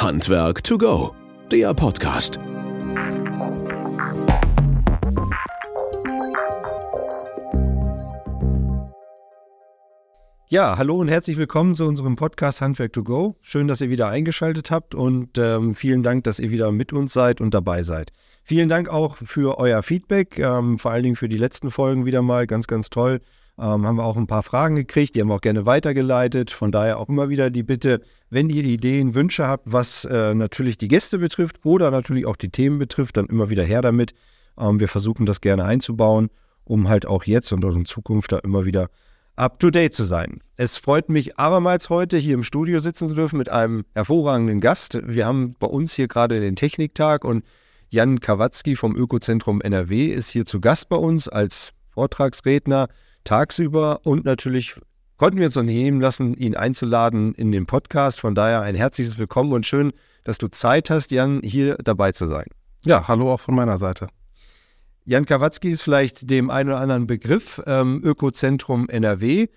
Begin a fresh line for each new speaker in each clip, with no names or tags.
Handwerk to go, der Podcast.
Ja, hallo und herzlich willkommen zu unserem Podcast Handwerk to go. Schön, dass ihr wieder eingeschaltet habt und ähm, vielen Dank, dass ihr wieder mit uns seid und dabei seid. Vielen Dank auch für euer Feedback, ähm, vor allen Dingen für die letzten Folgen wieder mal. Ganz, ganz toll. Ähm, haben wir auch ein paar Fragen gekriegt, die haben wir auch gerne weitergeleitet. Von daher auch immer wieder die Bitte, wenn ihr Ideen, Wünsche habt, was äh, natürlich die Gäste betrifft oder natürlich auch die Themen betrifft, dann immer wieder her damit. Ähm, wir versuchen das gerne einzubauen, um halt auch jetzt und auch in Zukunft da immer wieder up-to-date zu sein. Es freut mich abermals heute hier im Studio sitzen zu dürfen mit einem hervorragenden Gast. Wir haben bei uns hier gerade den Techniktag und Jan Kawatzki vom Ökozentrum NRW ist hier zu Gast bei uns als Vortragsredner tagsüber und natürlich konnten wir uns noch nicht nehmen lassen, ihn einzuladen in den Podcast. Von daher ein herzliches Willkommen und schön, dass du Zeit hast, Jan, hier dabei zu sein.
Ja, hallo auch von meiner Seite.
Jan Kawatzki ist vielleicht dem einen oder anderen Begriff, ähm, Ökozentrum NRW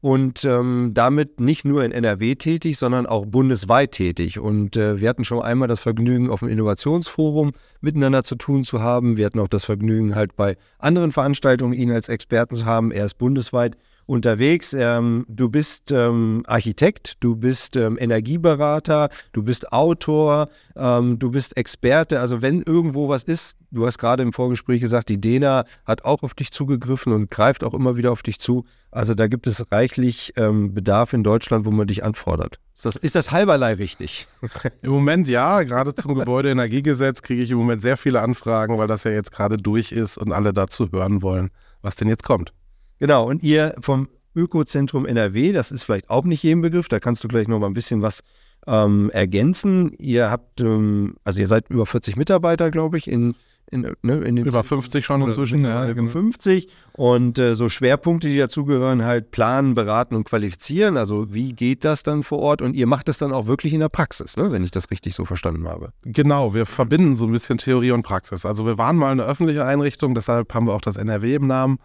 und ähm, damit nicht nur in NRW tätig, sondern auch bundesweit tätig. Und äh, wir hatten schon einmal das Vergnügen, auf dem Innovationsforum miteinander zu tun zu haben. Wir hatten auch das Vergnügen, halt bei anderen Veranstaltungen ihn als Experten zu haben. Er ist bundesweit unterwegs. Ähm, du bist ähm, Architekt, du bist ähm, Energieberater, du bist Autor, ähm, du bist Experte. Also wenn irgendwo was ist, du hast gerade im Vorgespräch gesagt, die DENA hat auch auf dich zugegriffen und greift auch immer wieder auf dich zu. Also da gibt es reichlich ähm, Bedarf in Deutschland, wo man dich anfordert. Ist das, ist das halberlei richtig?
Im Moment ja. Gerade zum Gebäudeenergiegesetz kriege ich im Moment sehr viele Anfragen, weil das ja jetzt gerade durch ist und alle dazu hören wollen, was denn jetzt kommt.
Genau, und ihr vom Ökozentrum NRW, das ist vielleicht auch nicht jedem Begriff, da kannst du gleich noch mal ein bisschen was ähm, ergänzen. Ihr habt, ähm, also ihr seid über 40 Mitarbeiter, glaube ich, in, in,
ne, in Über 50 schon inzwischen.
Ja, über genau. 50. Und äh, so Schwerpunkte, die dazugehören, halt planen, beraten und qualifizieren. Also wie geht das dann vor Ort? Und ihr macht das dann auch wirklich in der Praxis, ne? wenn ich das richtig so verstanden habe.
Genau, wir verbinden so ein bisschen Theorie und Praxis. Also wir waren mal eine öffentliche Einrichtung, deshalb haben wir auch das NRW im Namen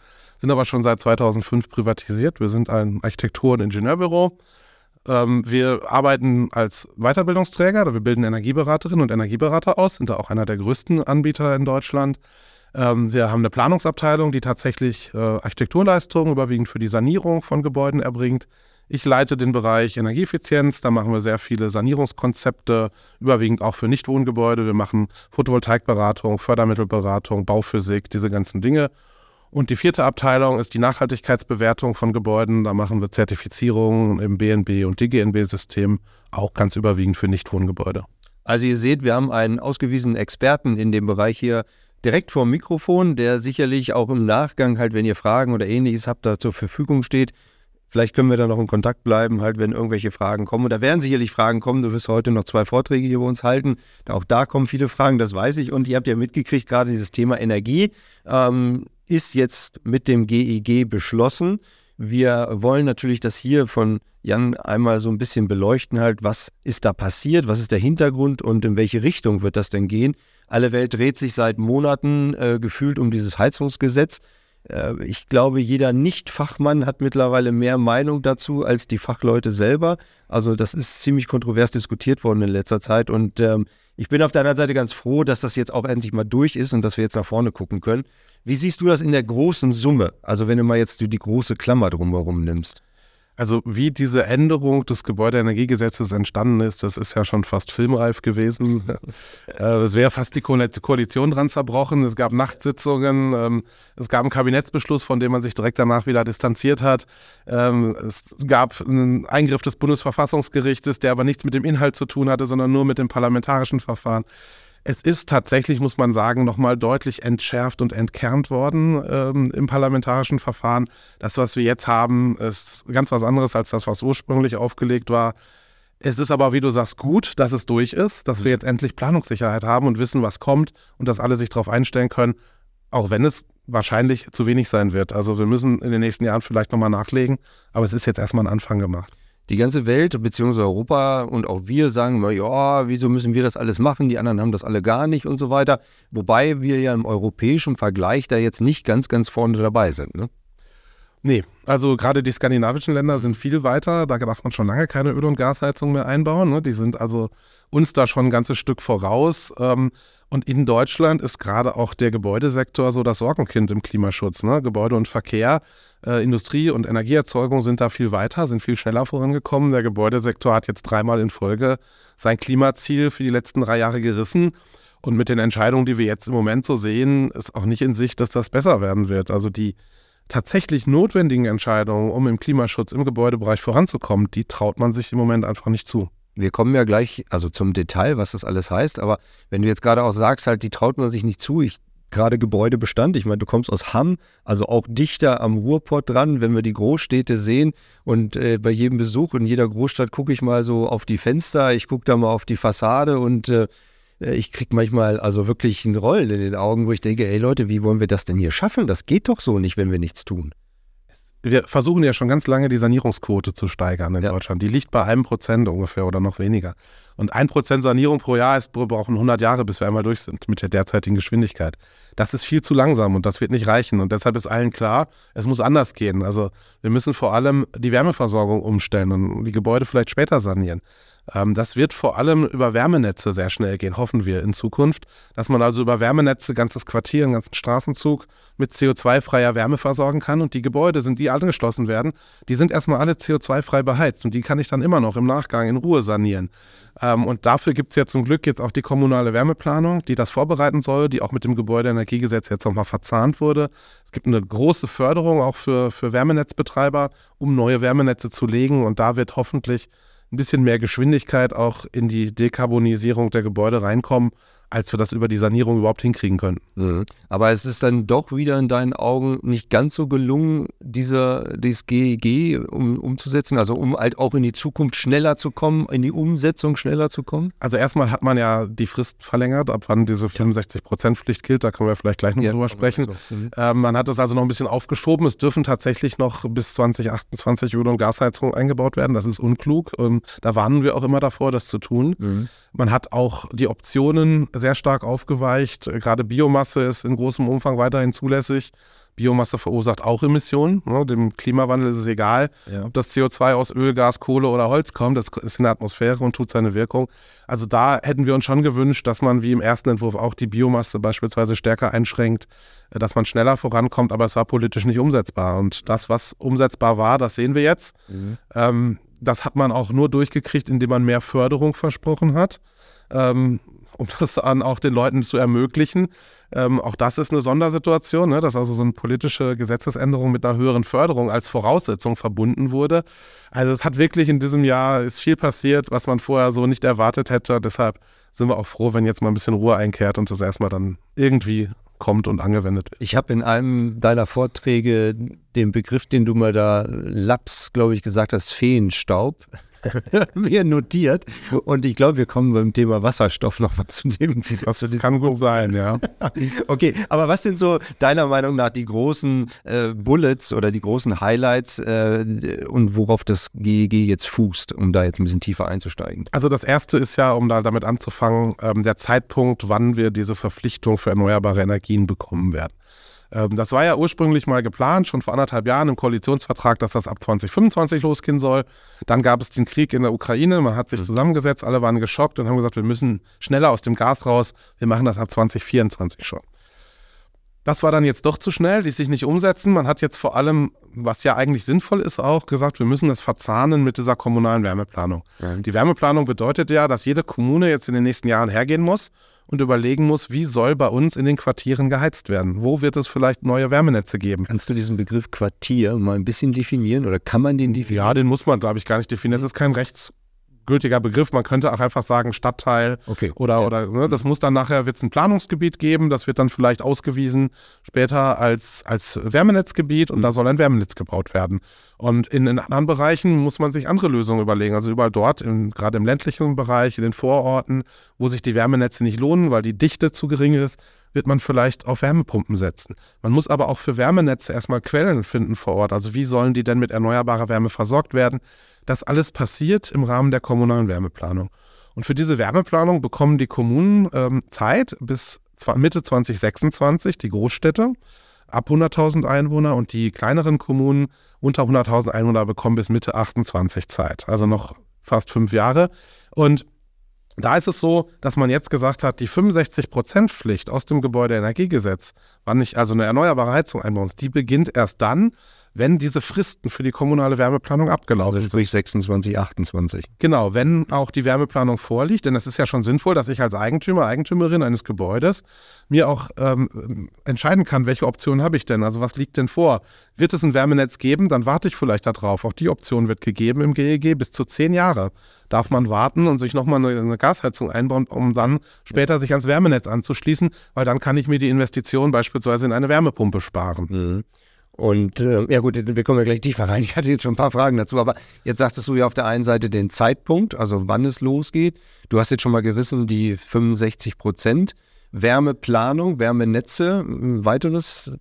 sind aber schon seit 2005 privatisiert. Wir sind ein Architektur- und Ingenieurbüro. Ähm, wir arbeiten als Weiterbildungsträger, wir bilden Energieberaterinnen und Energieberater aus, sind da auch einer der größten Anbieter in Deutschland. Ähm, wir haben eine Planungsabteilung, die tatsächlich äh, Architekturleistungen überwiegend für die Sanierung von Gebäuden erbringt. Ich leite den Bereich Energieeffizienz, da machen wir sehr viele Sanierungskonzepte, überwiegend auch für Nichtwohngebäude. Wir machen Photovoltaikberatung, Fördermittelberatung, Bauphysik, diese ganzen Dinge. Und die vierte Abteilung ist die Nachhaltigkeitsbewertung von Gebäuden. Da machen wir Zertifizierungen im BNB und DGNB-System, auch ganz überwiegend für Nichtwohngebäude.
Also ihr seht, wir haben einen ausgewiesenen Experten in dem Bereich hier direkt vor dem Mikrofon, der sicherlich auch im Nachgang halt, wenn ihr Fragen oder ähnliches habt, da zur Verfügung steht. Vielleicht können wir da noch in Kontakt bleiben, halt, wenn irgendwelche Fragen kommen. Und da werden sicherlich Fragen kommen. Du wirst heute noch zwei Vorträge hier bei uns halten. Auch da kommen viele Fragen, das weiß ich. Und ihr habt ja mitgekriegt, gerade dieses Thema Energie. Ähm, ist jetzt mit dem GEG beschlossen. Wir wollen natürlich das hier von Jan einmal so ein bisschen beleuchten, halt, was ist da passiert, was ist der Hintergrund und in welche Richtung wird das denn gehen. Alle Welt dreht sich seit Monaten äh, gefühlt um dieses Heizungsgesetz. Äh, ich glaube, jeder Nicht-Fachmann hat mittlerweile mehr Meinung dazu als die Fachleute selber. Also das ist ziemlich kontrovers diskutiert worden in letzter Zeit und ähm, ich bin auf der anderen Seite ganz froh, dass das jetzt auch endlich mal durch ist und dass wir jetzt nach vorne gucken können. Wie siehst du das in der großen Summe? Also wenn du mal jetzt die große Klammer drumherum nimmst.
Also wie diese Änderung des Gebäudeenergiegesetzes entstanden ist, das ist ja schon fast filmreif gewesen. Äh, es wäre fast die Koalition dran zerbrochen. Es gab Nachtsitzungen, ähm, es gab einen Kabinettsbeschluss, von dem man sich direkt danach wieder distanziert hat. Ähm, es gab einen Eingriff des Bundesverfassungsgerichtes, der aber nichts mit dem Inhalt zu tun hatte, sondern nur mit dem parlamentarischen Verfahren. Es ist tatsächlich, muss man sagen, nochmal deutlich entschärft und entkernt worden ähm, im parlamentarischen Verfahren. Das, was wir jetzt haben, ist ganz was anderes als das, was ursprünglich aufgelegt war. Es ist aber, wie du sagst, gut, dass es durch ist, dass wir jetzt endlich Planungssicherheit haben und wissen, was kommt und dass alle sich darauf einstellen können, auch wenn es wahrscheinlich zu wenig sein wird. Also wir müssen in den nächsten Jahren vielleicht nochmal nachlegen, aber es ist jetzt erstmal ein Anfang gemacht
die ganze Welt bzw. Europa und auch wir sagen immer, ja, wieso müssen wir das alles machen? Die anderen haben das alle gar nicht und so weiter. Wobei wir ja im europäischen Vergleich da jetzt nicht ganz, ganz vorne dabei sind. Ne?
Nee, also gerade die skandinavischen Länder sind viel weiter. Da darf man schon lange keine Öl- und Gasheizung mehr einbauen. Ne? Die sind also uns da schon ein ganzes Stück voraus. Ähm, und in Deutschland ist gerade auch der Gebäudesektor so das Sorgenkind im Klimaschutz. Ne? Gebäude und Verkehr, äh, Industrie und Energieerzeugung sind da viel weiter, sind viel schneller vorangekommen. Der Gebäudesektor hat jetzt dreimal in Folge sein Klimaziel für die letzten drei Jahre gerissen. Und mit den Entscheidungen, die wir jetzt im Moment so sehen, ist auch nicht in Sicht, dass das besser werden wird. Also die tatsächlich notwendigen Entscheidungen, um im Klimaschutz im Gebäudebereich voranzukommen, die traut man sich im Moment einfach nicht zu.
Wir kommen ja gleich also zum Detail, was das alles heißt, aber wenn du jetzt gerade auch sagst, halt, die traut man sich nicht zu, ich gerade Gebäudebestand. Ich meine, du kommst aus Hamm, also auch dichter am Ruhrpott dran, wenn wir die Großstädte sehen. Und äh, bei jedem Besuch in jeder Großstadt gucke ich mal so auf die Fenster, ich gucke da mal auf die Fassade und äh, ich kriege manchmal also wirklich ein Rollen in den Augen, wo ich denke, ey Leute, wie wollen wir das denn hier schaffen? Das geht doch so nicht, wenn wir nichts tun.
Wir versuchen ja schon ganz lange die Sanierungsquote zu steigern in ja. Deutschland. Die liegt bei einem Prozent ungefähr oder noch weniger. Und ein Prozent Sanierung pro Jahr ist, wir brauchen 100 Jahre, bis wir einmal durch sind mit der derzeitigen Geschwindigkeit. Das ist viel zu langsam und das wird nicht reichen. Und deshalb ist allen klar, es muss anders gehen. Also wir müssen vor allem die Wärmeversorgung umstellen und die Gebäude vielleicht später sanieren. Ähm, das wird vor allem über Wärmenetze sehr schnell gehen, hoffen wir in Zukunft, dass man also über Wärmenetze ganzes Quartier, einen ganzen Straßenzug mit CO2-freier Wärme versorgen kann und die Gebäude sind, die angeschlossen werden, die sind erstmal alle CO2-frei beheizt und die kann ich dann immer noch im Nachgang in Ruhe sanieren. Ähm, und dafür gibt es ja zum Glück jetzt auch die kommunale Wärmeplanung, die das vorbereiten soll, die auch mit dem Gebäudeenergiegesetz jetzt nochmal verzahnt wurde. Es gibt eine große Förderung auch für, für Wärmenetzbetreiber, um neue Wärmenetze zu legen und da wird hoffentlich ein bisschen mehr Geschwindigkeit auch in die Dekarbonisierung der Gebäude reinkommen, als wir das über die Sanierung überhaupt hinkriegen können.
Mhm. Aber es ist dann doch wieder in deinen Augen nicht ganz so gelungen, dieser, dieses GEG um, umzusetzen, also um halt auch in die Zukunft schneller zu kommen, in die Umsetzung schneller zu kommen?
Also erstmal hat man ja die Frist verlängert, ab wann diese 65-Prozent-Pflicht gilt, da können wir vielleicht gleich noch ja, drüber sprechen. So. Mhm. Ähm, man hat es also noch ein bisschen aufgeschoben, es dürfen tatsächlich noch bis 2028 Öl- und Gasheizungen eingebaut werden, das ist unklug. Und da warnen wir auch immer davor, das zu tun. Mhm. Man hat auch die Optionen sehr stark aufgeweicht. Gerade Biomasse ist in großem Umfang weiterhin zulässig. Biomasse verursacht auch Emissionen. Ne? Dem Klimawandel ist es egal, ja. ob das CO2 aus Öl, Gas, Kohle oder Holz kommt. Das ist in der Atmosphäre und tut seine Wirkung. Also da hätten wir uns schon gewünscht, dass man wie im ersten Entwurf auch die Biomasse beispielsweise stärker einschränkt, äh, dass man schneller vorankommt. Aber es war politisch nicht umsetzbar. Und das, was umsetzbar war, das sehen wir jetzt. Mhm. Ähm, das hat man auch nur durchgekriegt, indem man mehr Förderung versprochen hat. Ähm, um das dann auch den Leuten zu ermöglichen. Ähm, auch das ist eine Sondersituation, ne, dass also so eine politische Gesetzesänderung mit einer höheren Förderung als Voraussetzung verbunden wurde. Also es hat wirklich in diesem Jahr ist viel passiert, was man vorher so nicht erwartet hätte. Deshalb sind wir auch froh, wenn jetzt mal ein bisschen Ruhe einkehrt und das erstmal dann irgendwie kommt und angewendet wird.
Ich habe in einem deiner Vorträge den Begriff, den du mal da Laps, glaube ich, gesagt hast, Feenstaub mir notiert. Und ich glaube, wir kommen beim Thema Wasserstoff nochmal zu dem.
Das zu kann gut sein, ja.
okay, aber was sind so deiner Meinung nach die großen äh, Bullets oder die großen Highlights äh, und worauf das GEG jetzt fußt, um da jetzt ein bisschen tiefer einzusteigen?
Also das erste ist ja, um da damit anzufangen, ähm, der Zeitpunkt, wann wir diese Verpflichtung für erneuerbare Energien bekommen werden. Ähm, das war ja ursprünglich mal geplant, schon vor anderthalb Jahren im Koalitionsvertrag, dass das ab 2025 losgehen soll. Dann gab es den Krieg in der Ukraine, man hat sich mhm. zusammengesetzt, alle waren geschockt und haben gesagt, wir müssen schneller aus dem Gas raus, wir machen das ab 2024 schon. Das war dann jetzt doch zu schnell, ließ sich nicht umsetzen. Man hat jetzt vor allem, was ja eigentlich sinnvoll ist, auch gesagt, wir müssen das verzahnen mit dieser kommunalen Wärmeplanung. Ja. Die Wärmeplanung bedeutet ja, dass jede Kommune jetzt in den nächsten Jahren hergehen muss und überlegen muss, wie soll bei uns in den Quartieren geheizt werden? Wo wird es vielleicht neue Wärmenetze geben?
Kannst du diesen Begriff Quartier mal ein bisschen definieren oder kann man den definieren?
Ja, den muss man, glaube ich, gar nicht definieren. Das ist kein Rechts gültiger Begriff. Man könnte auch einfach sagen Stadtteil
okay.
oder, ja. oder ne, das muss dann nachher wird's ein Planungsgebiet geben, das wird dann vielleicht ausgewiesen später als, als Wärmenetzgebiet und mhm. da soll ein Wärmenetz gebaut werden. Und in, in, anderen Bereichen muss man sich andere Lösungen überlegen. Also überall dort, in, gerade im ländlichen Bereich, in den Vororten, wo sich die Wärmenetze nicht lohnen, weil die Dichte zu gering ist, wird man vielleicht auf Wärmepumpen setzen. Man muss aber auch für Wärmenetze erstmal Quellen finden vor Ort. Also wie sollen die denn mit erneuerbarer Wärme versorgt werden? Das alles passiert im Rahmen der kommunalen Wärmeplanung. Und für diese Wärmeplanung bekommen die Kommunen ähm, Zeit bis Mitte 2026, die Großstädte. ab 100.000 Einwohner und die kleineren Kommunen unter 100.000 Einwohner bekommen bis Mitte 28 Zeit, also noch fast fünf Jahre. Und da ist es so, dass man jetzt gesagt hat, die 65%-Pflicht aus dem Gebäudeenergiegesetz, wann ich also eine erneuerbare Heizung einbauen muss, die beginnt erst dann, wenn diese Fristen für die kommunale Wärmeplanung abgelaufen
also sprich 26, 28.
Genau, wenn auch die Wärmeplanung vorliegt, denn es ist ja schon sinnvoll, dass ich als Eigentümer, Eigentümerin eines Gebäudes mir auch ähm, entscheiden kann, welche Option habe ich denn? Also was liegt denn vor? Wird es ein Wärmenetz geben? Dann warte ich vielleicht darauf. Auch die Option wird gegeben im GEG bis zu zehn Jahre. Darf man warten und sich nochmal eine, eine Gasheizung einbauen, um dann später sich ans Wärmenetz anzuschließen, weil dann kann ich mir die Investition beispielsweise in eine Wärmepumpe sparen.
Mhm. Und äh, ja gut, wir kommen ja gleich tiefer rein. Ich hatte jetzt schon ein paar Fragen dazu, aber jetzt sagtest du ja auf der einen Seite den Zeitpunkt, also wann es losgeht. Du hast jetzt schon mal gerissen die 65 Prozent. Wärmeplanung, Wärmenetze, weiteres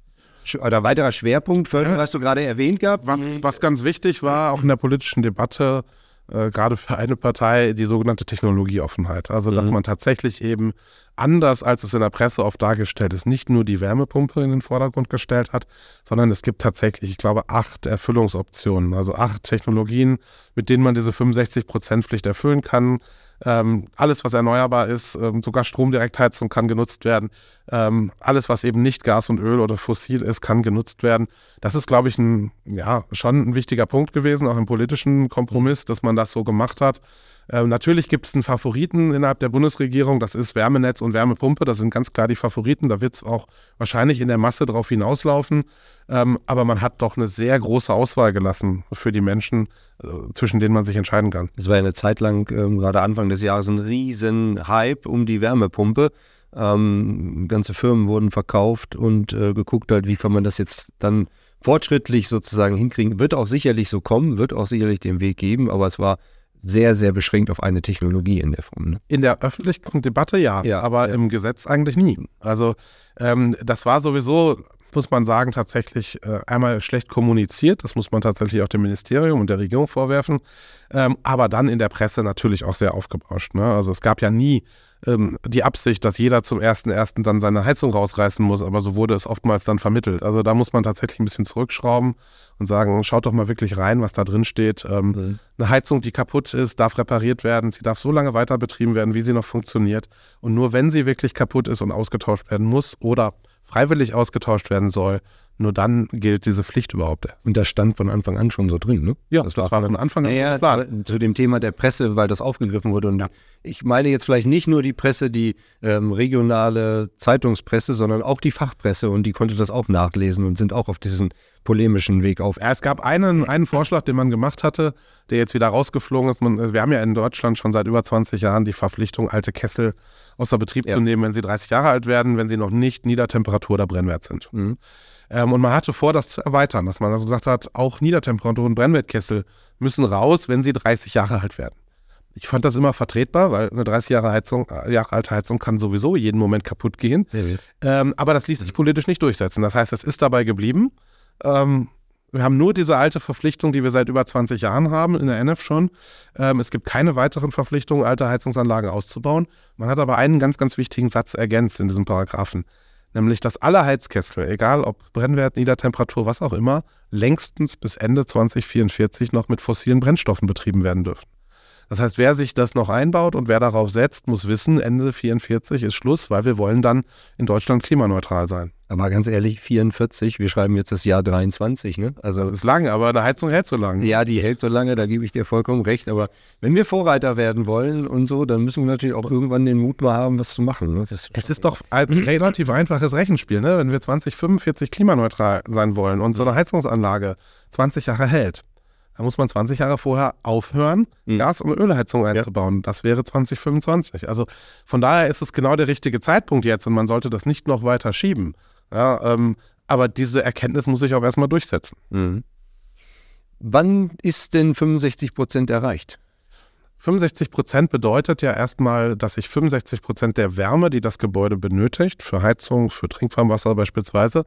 oder weiterer Schwerpunkt, Förderung hast du gerade erwähnt gehabt.
Was, was ganz wichtig war, auch in der politischen Debatte, äh, gerade für eine Partei, die sogenannte Technologieoffenheit. Also, dass mhm. man tatsächlich eben anders, als es in der Presse oft dargestellt ist, nicht nur die Wärmepumpe in den Vordergrund gestellt hat, sondern es gibt tatsächlich, ich glaube, acht Erfüllungsoptionen, also acht Technologien, mit denen man diese 65-Prozent-Pflicht erfüllen kann. Ähm, alles, was erneuerbar ist, ähm, sogar Stromdirektheizung kann genutzt werden. Ähm, alles, was eben nicht Gas und Öl oder fossil ist, kann genutzt werden. Das ist, glaube ich, ein, ja, schon ein wichtiger Punkt gewesen, auch im politischen Kompromiss, dass man das so gemacht hat. Ähm, natürlich gibt es einen Favoriten innerhalb der Bundesregierung, das ist Wärmenetz und Wärmepumpe. Das sind ganz klar die Favoriten. Da wird es auch wahrscheinlich in der Masse drauf hinauslaufen. Ähm, aber man hat doch eine sehr große Auswahl gelassen für die Menschen, äh, zwischen denen man sich entscheiden kann.
Es war ja eine Zeit lang, ähm, gerade Anfang des Jahres, ein riesen Hype um die Wärmepumpe. Ähm, ganze Firmen wurden verkauft und äh, geguckt halt, wie kann man das jetzt dann fortschrittlich sozusagen hinkriegen. Wird auch sicherlich so kommen, wird auch sicherlich den Weg geben, aber es war sehr, sehr beschränkt auf eine Technologie in der Form. Ne?
In der öffentlichen Debatte ja, ja aber ja. im Gesetz eigentlich nie. Also ähm, das war sowieso, muss man sagen, tatsächlich äh, einmal schlecht kommuniziert. Das muss man tatsächlich auch dem Ministerium und der Regierung vorwerfen. Ähm, aber dann in der Presse natürlich auch sehr aufgebauscht. Ne? Also es gab ja nie ähm, die Absicht, dass jeder zum ersten dann seine Heizung rausreißen muss, aber so wurde es oftmals dann vermittelt. Also da muss man tatsächlich ein bisschen zurückschrauben und sagen, schaut doch mal wirklich rein, was da drin steht. Ähm, mhm. Eine Heizung, die kaputt ist, darf repariert werden. Sie darf so lange weiter betrieben werden, wie sie noch funktioniert. Und nur wenn sie wirklich kaputt ist und ausgetauscht werden muss oder freiwillig ausgetauscht werden soll, nur dann gilt diese Pflicht überhaupt erst.
Und das stand von Anfang an schon so drin, ne?
Ja, das, das war von Anfang an
naja, klar. Zu dem Thema der Presse, weil das aufgegriffen wurde. Und ja. ich meine jetzt vielleicht nicht nur die Presse, die ähm, regionale Zeitungspresse, sondern auch die Fachpresse. Und die konnte das auch nachlesen und sind auch auf diesen polemischen Weg auf.
Es gab einen, einen Vorschlag, den man gemacht hatte, der jetzt wieder rausgeflogen ist. Man, also wir haben ja in Deutschland schon seit über 20 Jahren die Verpflichtung, alte Kessel außer Betrieb ja. zu nehmen, wenn sie 30 Jahre alt werden, wenn sie noch nicht Niedertemperatur oder Brennwert sind. Mhm. Ähm, und man hatte vor, das zu erweitern, dass man also gesagt hat, auch Niedertemperaturen, Brennwertkessel müssen raus, wenn sie 30 Jahre alt werden. Ich fand das immer vertretbar, weil eine 30 Jahre, Heizung, äh, Jahre alte Heizung kann sowieso jeden Moment kaputt gehen. Ja, ähm, aber das ließ sich politisch nicht durchsetzen. Das heißt, es ist dabei geblieben. Ähm, wir haben nur diese alte Verpflichtung, die wir seit über 20 Jahren haben, in der NF schon. Ähm, es gibt keine weiteren Verpflichtungen, alte Heizungsanlagen auszubauen. Man hat aber einen ganz, ganz wichtigen Satz ergänzt in diesem Paragraphen nämlich dass alle Heizkessel, egal ob Brennwert, Niedertemperatur, was auch immer, längstens bis Ende 2044 noch mit fossilen Brennstoffen betrieben werden dürfen. Das heißt, wer sich das noch einbaut und wer darauf setzt, muss wissen, Ende 44 ist Schluss, weil wir wollen dann in Deutschland klimaneutral sein.
Aber ganz ehrlich, 44, wir schreiben jetzt das Jahr 23, ne?
Also das ist lang, aber eine Heizung hält so lange.
Ja, die hält so lange, da gebe ich dir vollkommen recht. Aber wenn wir Vorreiter werden wollen und so, dann müssen wir natürlich auch irgendwann den Mut mal haben, was zu machen. Ne?
es ist doch ein relativ einfaches Rechenspiel, ne? Wenn wir 2045 klimaneutral sein wollen und so eine Heizungsanlage 20 Jahre hält, da muss man 20 Jahre vorher aufhören, mhm. Gas- und Ölheizung einzubauen. Ja. Das wäre 2025. Also von daher ist es genau der richtige Zeitpunkt jetzt und man sollte das nicht noch weiter schieben. Ja, ähm, aber diese Erkenntnis muss ich auch erstmal durchsetzen. Mhm.
Wann ist denn 65 Prozent erreicht?
65 Prozent bedeutet ja erstmal, dass ich 65 Prozent der Wärme, die das Gebäude benötigt, für Heizung, für Trinkwarmwasser beispielsweise,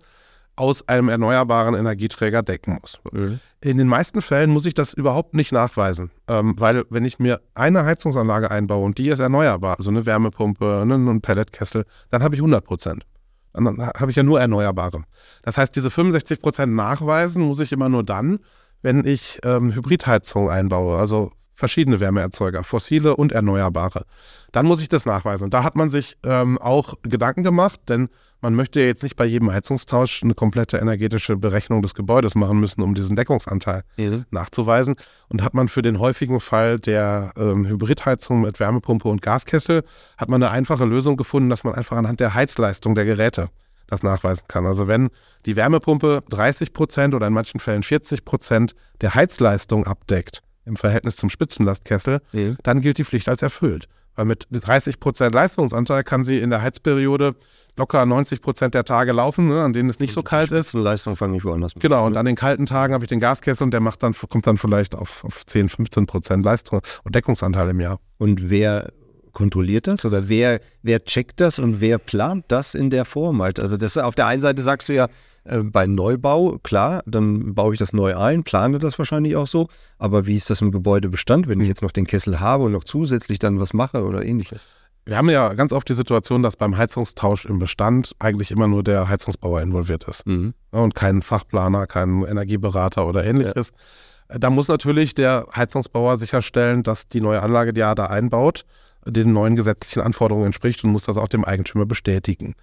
aus einem erneuerbaren Energieträger decken muss. Mhm. In den meisten Fällen muss ich das überhaupt nicht nachweisen, ähm, weil wenn ich mir eine Heizungsanlage einbaue und die ist erneuerbar, also eine Wärmepumpe, einen Pelletkessel, dann habe ich 100 Prozent. dann habe ich ja nur Erneuerbare. Das heißt, diese 65 Prozent nachweisen muss ich immer nur dann, wenn ich ähm, Hybridheizung einbaue, also verschiedene Wärmeerzeuger, fossile und erneuerbare. Dann muss ich das nachweisen. Und da hat man sich ähm, auch Gedanken gemacht, denn man möchte ja jetzt nicht bei jedem Heizungstausch eine komplette energetische Berechnung des Gebäudes machen müssen, um diesen Deckungsanteil mhm. nachzuweisen. Und hat man für den häufigen Fall der ähm, Hybridheizung mit Wärmepumpe und Gaskessel, hat man eine einfache Lösung gefunden, dass man einfach anhand der Heizleistung der Geräte das nachweisen kann. Also wenn die Wärmepumpe 30 Prozent oder in manchen Fällen 40 Prozent der Heizleistung abdeckt, im Verhältnis zum Spitzenlastkessel, mhm. dann gilt die Pflicht als erfüllt. Weil mit 30 Prozent Leistungsanteil kann sie in der Heizperiode locker 90 Prozent der Tage laufen, ne, an denen es nicht so kalt ist.
Leistung fange ich woanders
mit. Genau, und an den kalten Tagen habe ich den Gaskessel und der macht dann, kommt dann vielleicht auf, auf 10, 15 Prozent Leistung und Deckungsanteil im Jahr.
Und wer kontrolliert das oder wer, wer checkt das und wer plant das in der Form? Also das auf der einen Seite sagst du ja, äh, bei Neubau, klar, dann baue ich das neu ein, plane das wahrscheinlich auch so. Aber wie ist das im Gebäudebestand, wenn ich jetzt noch den Kessel habe und noch zusätzlich dann was mache oder ähnliches?
Wir haben ja ganz oft die Situation, dass beim Heizungstausch im Bestand eigentlich immer nur der Heizungsbauer involviert ist mhm. und kein Fachplaner, kein Energieberater oder ähnliches. Ja. Da muss natürlich der Heizungsbauer sicherstellen, dass die neue Anlage, die er da einbaut, den neuen gesetzlichen Anforderungen entspricht und muss das auch dem Eigentümer bestätigen.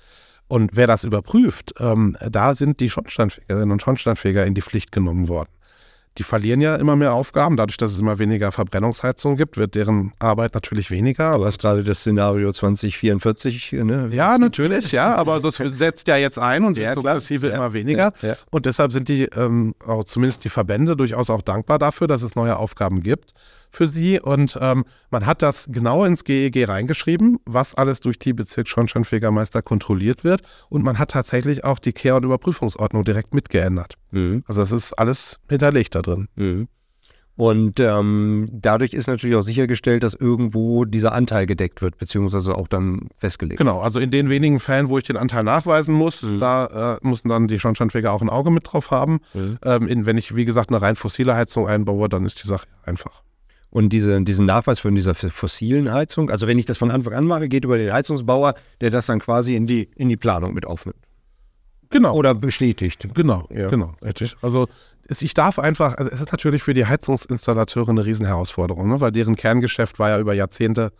Und wer das überprüft, ähm, da sind die Schornsteinfegerinnen und Schornsteinfeger in die Pflicht genommen worden die verlieren ja immer mehr Aufgaben. Dadurch, dass es immer weniger Verbrennungsheizungen gibt, wird deren Arbeit natürlich weniger.
Aber es ist gerade das Szenario 2044. Ne?
Ja, natürlich, ja, aber das setzt ja jetzt ein und ja, sukzessive ja, immer weniger. Ja, und deshalb sind die, ähm, auch zumindest die Verbände, durchaus auch dankbar dafür, dass es neue Aufgaben gibt für sie. Und ähm, man hat das genau ins GEG e reingeschrieben, was alles durch die Bezirksschornsteinfegermeister kontrolliert wird. Und man hat tatsächlich auch die Kehr- und Überprüfungsordnung direkt mitgeändert. Mhm. Also das ist alles hinterlegt da drin. Mhm.
Und ähm, dadurch ist natürlich auch sichergestellt, dass irgendwo dieser Anteil gedeckt wird, beziehungsweise auch dann festgelegt.
Genau, also in den wenigen Fällen, wo ich den Anteil nachweisen muss, mhm. da äh, müssen dann die Schornsteinfeger auch ein Auge mit drauf haben. Mhm. Ähm, in, wenn ich, wie gesagt, eine rein fossile Heizung einbaue, dann ist die Sache einfach.
Und diese, diesen Nachweis von dieser fossilen Heizung, also wenn ich das von Anfang an mache, geht über den Heizungsbauer, der das dann quasi in die, in die Planung mit aufnimmt.
Genau.
Oder bestätigt.
Genau, ja. genau. Also ich darf einfach, also es ist natürlich für die Heizungsinstallateure eine Riesenherausforderung, ne? weil deren Kerngeschäft war ja über Jahrzehnte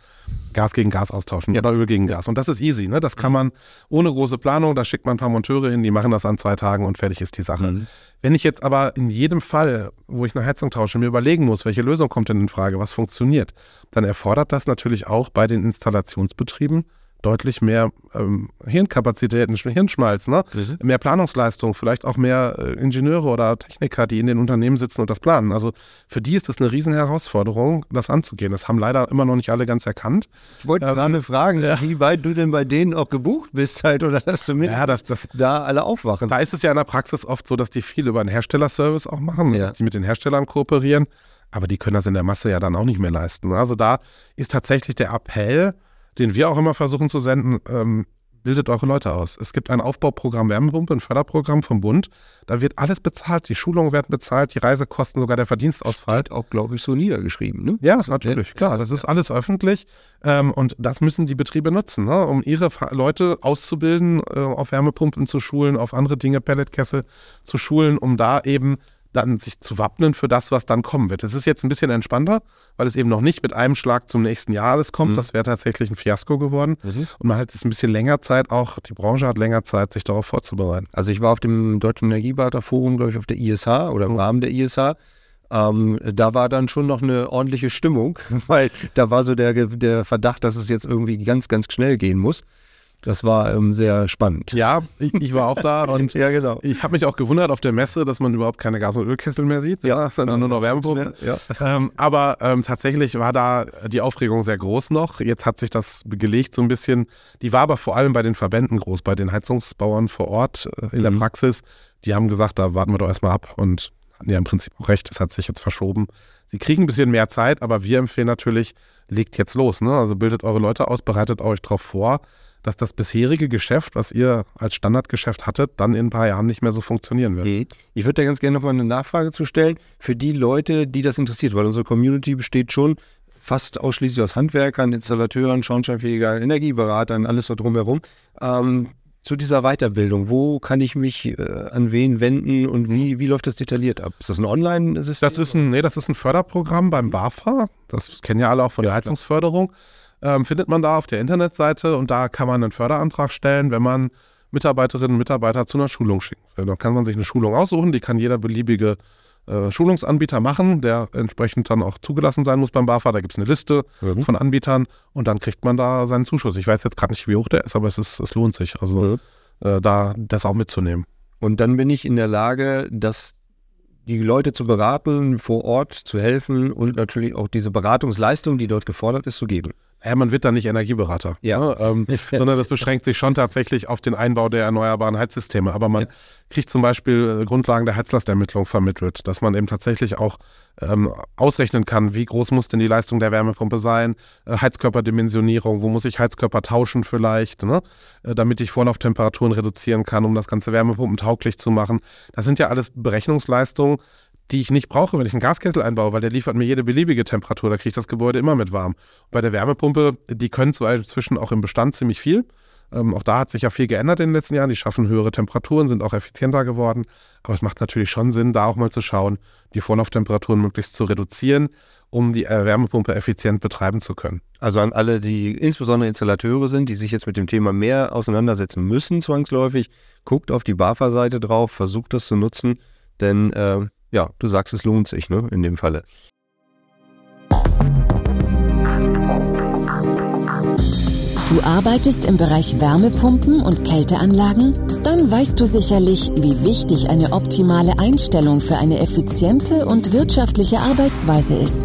Gas gegen Gas austauschen ja. oder Öl gegen Gas. Und das ist easy, ne? Das kann man ohne große Planung, da schickt man ein paar Monteure hin, die machen das an zwei Tagen und fertig ist die Sache. Mhm. Wenn ich jetzt aber in jedem Fall, wo ich eine Heizung tausche, mir überlegen muss, welche Lösung kommt denn in Frage, was funktioniert, dann erfordert das natürlich auch bei den Installationsbetrieben deutlich mehr ähm, Hirnkapazitäten, Hirnschmalz, ne? Mhm. mehr Planungsleistung, vielleicht auch mehr äh, Ingenieure oder Techniker, die in den Unternehmen sitzen und das planen. Also für die ist das eine Riesenherausforderung, das anzugehen. Das haben leider immer noch nicht alle ganz erkannt.
Ich wollte ähm, gerade fragen, ja. wie weit du denn bei denen auch gebucht bist halt oder dass zumindest ja, das, das, da alle aufwachen.
Da ist es ja in der Praxis oft so, dass die viel über einen Herstellerservice auch machen, ja. dass die mit den Herstellern kooperieren. Aber die können das in der Masse ja dann auch nicht mehr leisten. Also da ist tatsächlich der Appell, den wir auch immer versuchen zu senden, ähm, bildet eure Leute aus. Es gibt ein Aufbauprogramm Wärmepumpe, ein Förderprogramm vom Bund. Da wird alles bezahlt. Die Schulungen werden bezahlt, die Reisekosten, sogar der Verdienstausfall.
Steht auch, glaube ich, so niedergeschrieben. Ne?
Ja, natürlich, ja. klar. Das ist alles öffentlich. Ähm, und das müssen die Betriebe nutzen, ne? um ihre Leute auszubilden, äh, auf Wärmepumpen zu schulen, auf andere Dinge, Pelletkessel zu schulen, um da eben dann sich zu wappnen für das, was dann kommen wird. Es ist jetzt ein bisschen entspannter, weil es eben noch nicht mit einem Schlag zum nächsten Jahr alles kommt. Mhm. Das wäre tatsächlich ein Fiasko geworden. Mhm. Und man hat jetzt ein bisschen länger Zeit, auch die Branche hat länger Zeit, sich darauf vorzubereiten.
Also ich war auf dem Deutschen Energieberaterforum, glaube ich, auf der ISH oder im mhm. Rahmen der ISH. Ähm, da war dann schon noch eine ordentliche Stimmung, weil da war so der, der Verdacht, dass es jetzt irgendwie ganz, ganz schnell gehen muss. Das war ähm, sehr spannend.
Ja, ich, ich, war auch da und ja, genau. ich habe mich auch gewundert auf der Messe, dass man überhaupt keine Gas- und Ölkessel mehr sieht, ja, sondern nur noch Wärmepumpen. Ja. Ähm, aber ähm, tatsächlich war da die Aufregung sehr groß noch. Jetzt hat sich das gelegt so ein bisschen. Die war aber vor allem bei den Verbänden groß, bei den Heizungsbauern vor Ort äh, in mhm. der Praxis. Die haben gesagt, da warten wir doch erstmal ab und hatten ja im Prinzip auch recht, das hat sich jetzt verschoben. Sie kriegen ein bisschen mehr Zeit, aber wir empfehlen natürlich, legt jetzt los. Ne? Also bildet eure Leute aus, bereitet euch darauf vor dass das bisherige Geschäft, was ihr als Standardgeschäft hattet, dann in ein paar Jahren nicht mehr so funktionieren wird.
Ich würde da ganz gerne nochmal eine Nachfrage zu stellen für die Leute, die das interessiert, weil unsere Community besteht schon fast ausschließlich aus Handwerkern, Installateuren, Schornsteinfeger, Energieberatern, alles so drumherum. Ähm, zu dieser Weiterbildung, wo kann ich mich äh, an wen wenden und wie, wie läuft das detailliert ab? Ist das ein Online-System?
Das ist ein, nee, das ist ein Förderprogramm beim BAFA. Das kennen ja alle auch von der Heizungsförderung. Ähm, findet man da auf der Internetseite und da kann man einen Förderantrag stellen, wenn man Mitarbeiterinnen und Mitarbeiter zu einer Schulung schickt. Da kann man sich eine Schulung aussuchen, die kann jeder beliebige äh, Schulungsanbieter machen, der entsprechend dann auch zugelassen sein muss beim BAFA. Da gibt es eine Liste mhm. von Anbietern und dann kriegt man da seinen Zuschuss. Ich weiß jetzt gerade nicht, wie hoch der ist, aber es, ist, es lohnt sich, also mhm. äh, da das auch mitzunehmen.
Und dann bin ich in der Lage, das die Leute zu beraten, vor Ort zu helfen und natürlich auch diese Beratungsleistung, die dort gefordert ist, zu geben
ja, man wird da nicht Energieberater, ja. Ne? ähm, sondern das beschränkt sich schon tatsächlich auf den Einbau der erneuerbaren Heizsysteme. Aber man ja. kriegt zum Beispiel äh, Grundlagen der Heizlastermittlung vermittelt, dass man eben tatsächlich auch ähm, ausrechnen kann, wie groß muss denn die Leistung der Wärmepumpe sein, äh, Heizkörperdimensionierung, wo muss ich Heizkörper tauschen vielleicht, ne? äh, damit ich Vorlauftemperaturen reduzieren kann, um das ganze Wärmepumpen tauglich zu machen. Das sind ja alles Berechnungsleistungen, die ich nicht brauche, wenn ich einen Gaskessel einbaue, weil der liefert mir jede beliebige Temperatur, da kriege ich das Gebäude immer mit warm. bei der Wärmepumpe, die können zwar inzwischen auch im Bestand ziemlich viel. Ähm, auch da hat sich ja viel geändert in den letzten Jahren. Die schaffen höhere Temperaturen, sind auch effizienter geworden. Aber es macht natürlich schon Sinn, da auch mal zu schauen, die Vorlauftemperaturen möglichst zu reduzieren, um die äh, Wärmepumpe effizient betreiben zu können.
Also an alle, die insbesondere Installateure sind, die sich jetzt mit dem Thema mehr auseinandersetzen müssen, zwangsläufig, guckt auf die BAFA-Seite drauf, versucht das zu nutzen, denn äh, ja, du sagst, es lohnt sich, ne, in dem Falle.
Du arbeitest im Bereich Wärmepumpen und Kälteanlagen? Dann weißt du sicherlich, wie wichtig eine optimale Einstellung für eine effiziente und wirtschaftliche Arbeitsweise ist.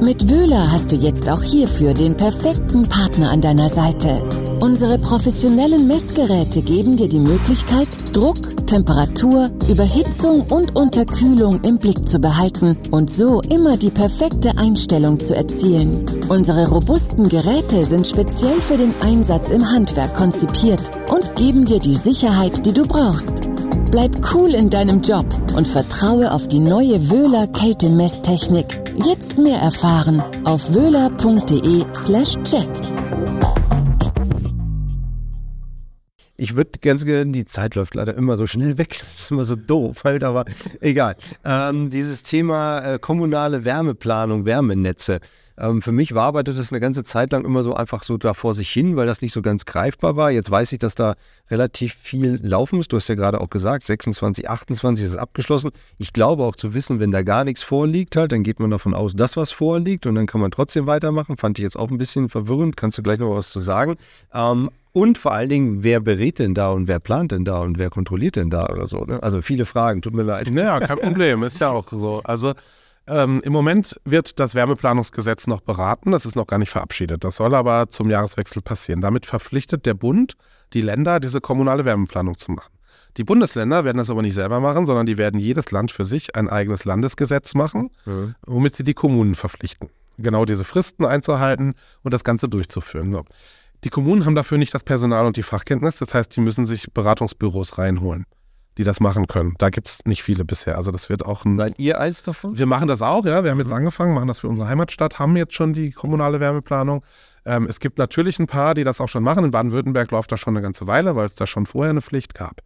Mit Wöhler hast du jetzt auch hierfür den perfekten Partner an deiner Seite. Unsere professionellen Messgeräte geben dir die Möglichkeit, Druck, Temperatur, Überhitzung und Unterkühlung im Blick zu behalten und so immer die perfekte Einstellung zu erzielen. Unsere robusten Geräte sind speziell für den Einsatz im Handwerk konzipiert und geben dir die Sicherheit, die du brauchst. Bleib cool in deinem Job und vertraue auf die neue Wöhler Kältemesstechnik. Jetzt mehr erfahren auf wöhler.de
Ich würde ganz gerne, die Zeit läuft leider immer so schnell weg, das ist immer so doof halt, aber egal. Ähm, dieses Thema äh, kommunale Wärmeplanung, Wärmenetze. Ähm, für mich arbeitet das eine ganze Zeit lang immer so einfach so da vor sich hin, weil das nicht so ganz greifbar war. Jetzt weiß ich, dass da relativ viel laufen muss. Du hast ja gerade auch gesagt, 26, 28 ist abgeschlossen. Ich glaube auch zu wissen, wenn da gar nichts vorliegt, halt, dann geht man davon aus, dass was vorliegt und dann kann man trotzdem weitermachen. Fand ich jetzt auch ein bisschen verwirrend. Kannst du gleich noch was zu sagen? Ähm, und vor allen Dingen, wer berät denn da und wer plant denn da und wer kontrolliert denn da oder so? Ne? Also viele Fragen, tut mir leid.
Naja, kein Problem, ist ja auch so. Also ähm, im Moment wird das Wärmeplanungsgesetz noch beraten, das ist noch gar nicht verabschiedet. Das soll aber zum Jahreswechsel passieren. Damit verpflichtet der Bund die Länder, diese kommunale Wärmeplanung zu machen. Die Bundesländer werden das aber nicht selber machen, sondern die werden jedes Land für sich ein eigenes Landesgesetz machen, mhm. womit sie die Kommunen verpflichten, genau diese Fristen einzuhalten und das Ganze durchzuführen. So. Die Kommunen haben dafür nicht das Personal und die Fachkenntnis, das heißt, die müssen sich Beratungsbüros reinholen, die das machen können. Da gibt es nicht viele bisher. Also das wird auch ein.
Seid ihr eins davon?
Wir machen das auch, ja. Wir haben jetzt mhm. angefangen, machen das für unsere Heimatstadt, haben jetzt schon die kommunale Wärmeplanung. Ähm, es gibt natürlich ein paar, die das auch schon machen. In Baden-Württemberg läuft das schon eine ganze Weile, weil es da schon vorher eine Pflicht gab.